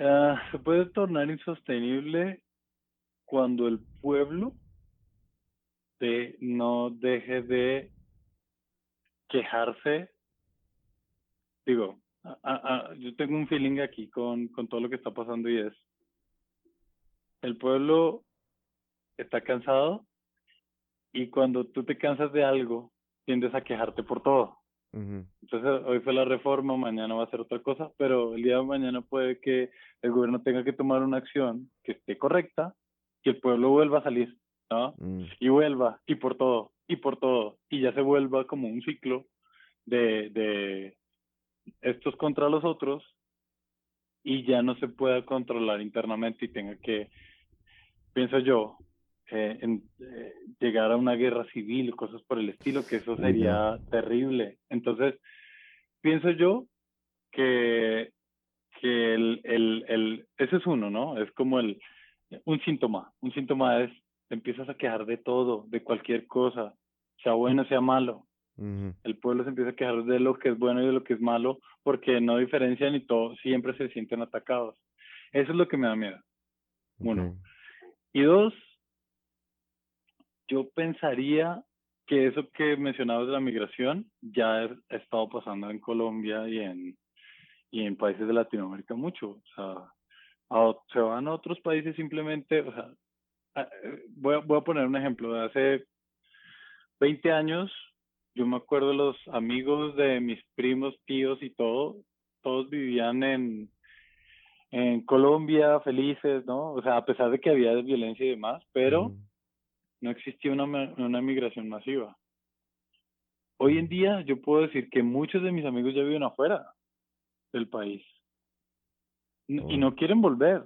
S2: Ah, se puede tornar insostenible cuando el pueblo no deje de quejarse. Digo, yo tengo un feeling aquí con, con todo lo que está pasando y es, el pueblo está cansado y cuando tú te cansas de algo, tiendes a quejarte por todo. Entonces, hoy fue la reforma, mañana va a ser otra cosa, pero el día de mañana puede que el gobierno tenga que tomar una acción que esté correcta, que el pueblo vuelva a salir, ¿no? Mm. Y vuelva, y por todo, y por todo, y ya se vuelva como un ciclo de, de estos contra los otros, y ya no se pueda controlar internamente y tenga que, pienso yo, eh, en, eh, llegar a una guerra civil o cosas por el estilo, que eso sería terrible. Entonces, pienso yo que, que el, el, el, ese es uno, ¿no? Es como el, un síntoma. Un síntoma es, te empiezas a quejar de todo, de cualquier cosa, sea bueno, sea malo. El pueblo se empieza a quejar de lo que es bueno y de lo que es malo, porque no diferencian y todo, siempre se sienten atacados. Eso es lo que me da miedo. Uno. Y dos, yo pensaría que eso que mencionabas de la migración ya ha estado pasando en Colombia y en, y en países de Latinoamérica mucho. O sea, se van a otros países simplemente, o sea, voy a, voy a poner un ejemplo. Hace 20 años, yo me acuerdo los amigos de mis primos, tíos y todo, todos vivían en, en Colombia felices, ¿no? O sea, a pesar de que había violencia y demás, pero no existía una, una migración masiva. Hoy en día yo puedo decir que muchos de mis amigos ya viven afuera del país y no quieren volver.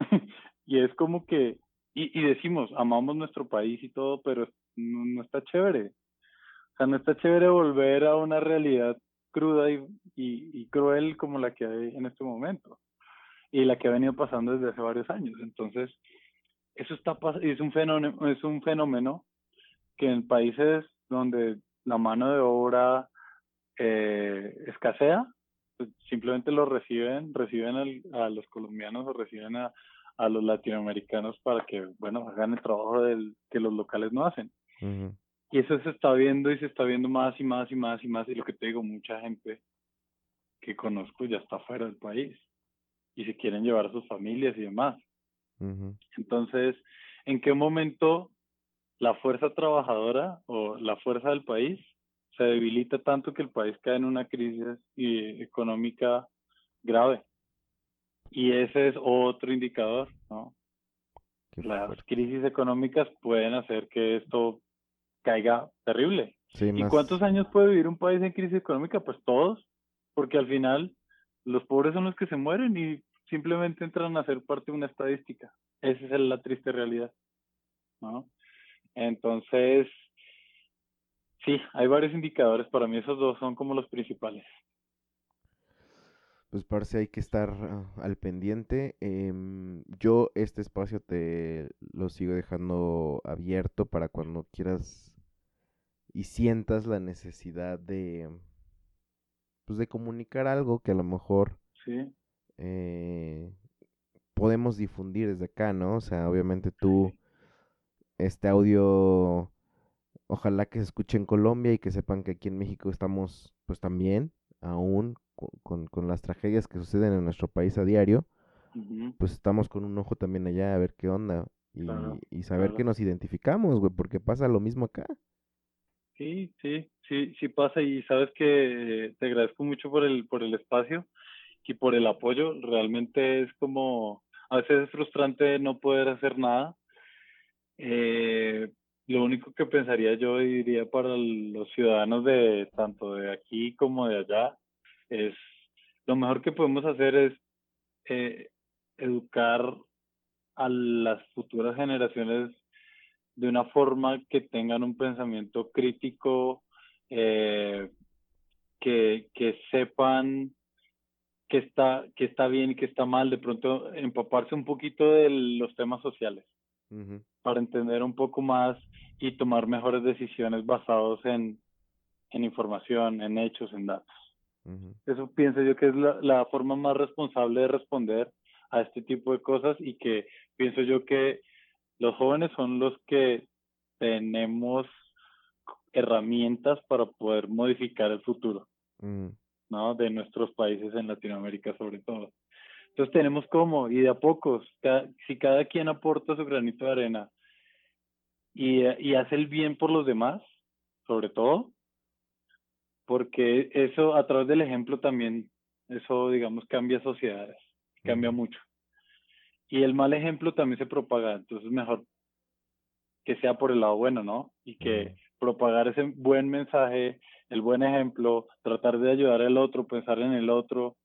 S2: y es como que, y, y, decimos, amamos nuestro país y todo, pero no, está chévere. O sea, no está chévere volver a una realidad cruda y, y, y, cruel como la que hay en este momento y la que ha venido pasando desde hace varios años. Entonces, eso está es un fenómeno, es un fenómeno que en países donde la mano de obra eh, escasea, pues simplemente lo reciben, reciben a los colombianos o reciben a, a, los latinoamericanos para que, bueno, hagan el trabajo del, que los locales no hacen. Y eso se está viendo y se está viendo más y más y más y más. Y lo que te digo, mucha gente que conozco ya está fuera del país y se quieren llevar a sus familias y demás. Entonces, ¿en qué momento la fuerza trabajadora o la fuerza del país se debilita tanto que el país cae en una crisis económica grave? Y ese es otro indicador, ¿no? Las crisis económicas pueden hacer que esto caiga terrible. ¿Y cuántos años puede vivir un país en crisis económica? Pues todos, porque al final los pobres son los que se mueren y simplemente entran a ser parte de una estadística. Esa es la triste realidad, ¿no? Entonces, sí, hay varios indicadores. Para mí esos dos son como los principales.
S1: Pues parece hay que estar ah, al pendiente. Em, yo este espacio te lo sigo dejando abierto para cuando quieras y sientas la necesidad de pues de comunicar algo que a lo mejor
S2: sí
S1: eh, podemos difundir desde acá, ¿no? O sea, obviamente tú, este audio, ojalá que se escuche en Colombia y que sepan que aquí en México estamos, pues también, aún con, con, las tragedias que suceden en nuestro país a diario, pues estamos con un ojo también allá a ver qué onda y, y saber que nos identificamos, güey, porque pasa lo mismo acá.
S2: Sí, sí, sí, sí pasa y sabes que te agradezco mucho por el, por el espacio y por el apoyo. Realmente es como, a veces es frustrante no poder hacer nada. Eh, lo único que pensaría yo y diría para los ciudadanos de tanto de aquí como de allá es lo mejor que podemos hacer es eh, educar a las futuras generaciones de una forma que tengan un pensamiento crítico, eh, que, que sepan que está, que está bien y que está mal, de pronto empaparse un poquito de los temas sociales para entender un poco más y tomar mejores decisiones basados en, en información, en hechos, en datos. Eso pienso yo que es la, la forma más responsable de responder a este tipo de cosas y que pienso yo que los jóvenes son los que tenemos herramientas para poder modificar el futuro, mm. ¿No? De nuestros países en Latinoamérica sobre todo. Entonces tenemos como, y de a pocos, si cada quien aporta su granito de arena y, y hace el bien por los demás, sobre todo, porque eso a través del ejemplo también, eso digamos cambia sociedades, cambia mucho. Y el mal ejemplo también se propaga, entonces mejor que sea por el lado bueno, ¿no? Y que propagar ese buen mensaje, el buen ejemplo, tratar de ayudar al otro, pensar en el otro,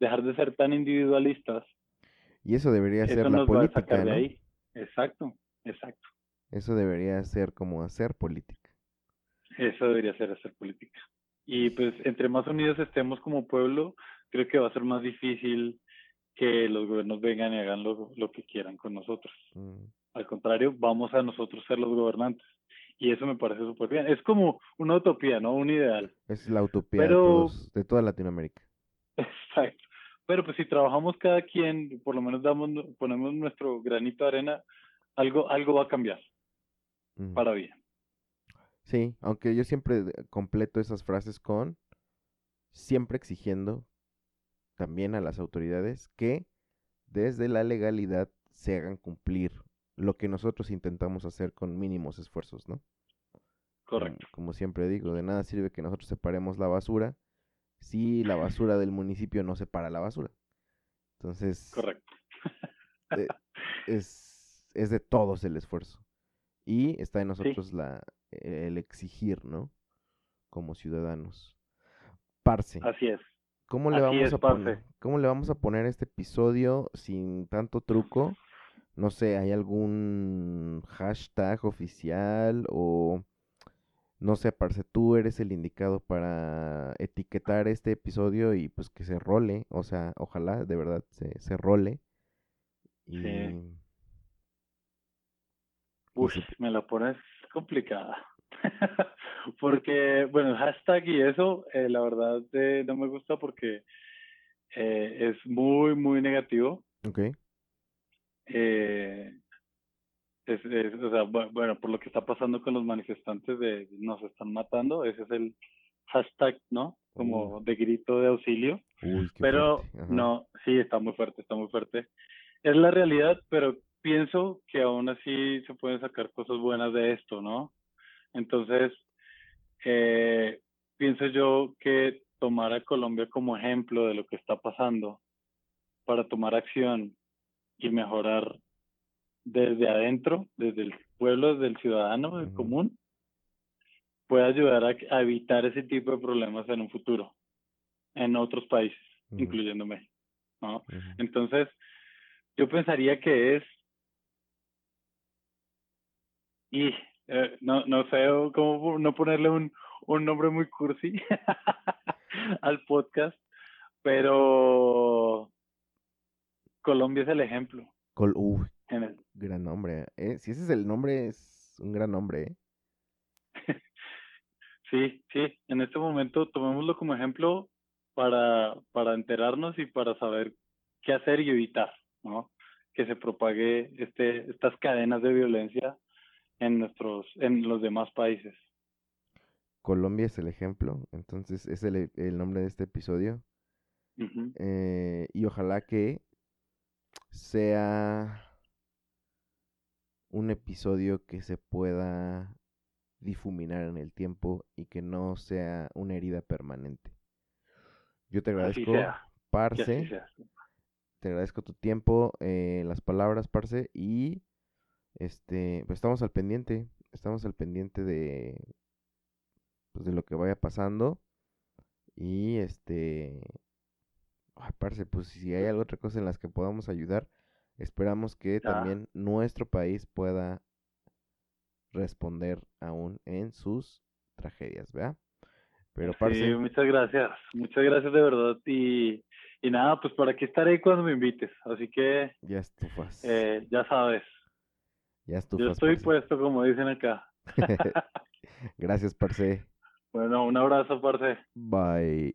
S2: dejar de ser tan individualistas.
S1: Y eso debería ser la política, ¿no? ahí.
S2: Exacto, exacto.
S1: Eso debería ser como hacer política.
S2: Eso debería ser hacer política. Y pues entre más unidos estemos como pueblo, creo que va a ser más difícil que los gobiernos vengan y hagan lo, lo que quieran con nosotros. Mm. Al contrario, vamos a nosotros ser los gobernantes. Y eso me parece súper bien. Es como una utopía, ¿no? Un ideal.
S1: Es la utopía de, todos, de toda Latinoamérica.
S2: Exacto. Pero pues si trabajamos cada quien, por lo menos damos, ponemos nuestro granito de arena, algo, algo va a cambiar. Para bien.
S1: Sí, aunque yo siempre completo esas frases con siempre exigiendo también a las autoridades que desde la legalidad se hagan cumplir lo que nosotros intentamos hacer con mínimos esfuerzos, ¿no?
S2: Correcto.
S1: Como, siempre digo, de nada sirve que nosotros separemos la basura si la basura del municipio no separa la basura. Entonces,
S2: correcto.
S1: Eh, es, es, de todos el esfuerzo. Y está en nosotros la, el exigir, ¿no? Como ciudadanos. Parce.
S2: Así es.
S1: ¿Cómo le, vamos a poner, ¿Cómo le vamos a poner este episodio sin tanto truco? No sé, ¿hay algún hashtag oficial o no sé, parce, tú eres el indicado para etiquetar este episodio y pues que se role, o sea, ojalá de verdad se, se role. Y... Sí.
S2: Uy, me la pones complicada. porque, bueno, el hashtag y eso, eh, la verdad eh, no me gusta porque eh, es muy, muy negativo.
S1: Ok.
S2: Eh, es, o sea, bueno, por lo que está pasando con los manifestantes de nos están matando, ese es el hashtag, ¿no? Como de grito de auxilio. pero no, sí, está muy fuerte, está muy fuerte. Es la realidad, pero pienso que aún así se pueden sacar cosas buenas de esto, ¿no? Entonces, eh, pienso yo que tomar a Colombia como ejemplo de lo que está pasando para tomar acción y mejorar desde adentro, desde el pueblo, desde el ciudadano, del común, puede ayudar a, evitar ese tipo de problemas en un futuro, en otros países, incluyendo México. ¿no? Entonces, yo pensaría que es, y eh, no, no sé cómo no ponerle un, un nombre muy cursi al podcast, pero Colombia es el ejemplo.
S1: Col Gran nombre. ¿eh? Si ese es el nombre, es un gran nombre. ¿eh?
S2: sí, sí. En este momento tomémoslo como ejemplo para, para enterarnos y para saber qué hacer y evitar, ¿no? Que se propague este, estas cadenas de violencia en nuestros, en los demás países.
S1: Colombia es el ejemplo, entonces es el, el nombre de este episodio. eh, y ojalá que sea un episodio que se pueda difuminar en el tiempo y que no sea una herida permanente. Yo te agradezco, Parce. Te agradezco tu tiempo, eh, las palabras, Parce, y este, pues estamos al pendiente, estamos al pendiente de pues de lo que vaya pasando y este Ay, parce, pues si hay alguna otra cosa en las que podamos ayudar, esperamos que también nuestro país pueda responder aún en sus tragedias, ¿verdad?
S2: Pero, parce... Sí, muchas gracias, muchas gracias de verdad y, y nada, pues por aquí estaré cuando me invites, así que...
S1: Ya estufas.
S2: Eh, ya sabes.
S1: Ya estufas.
S2: Yo estoy puesto, como dicen acá.
S1: gracias, parce.
S2: Bueno, un abrazo, parce.
S1: Bye.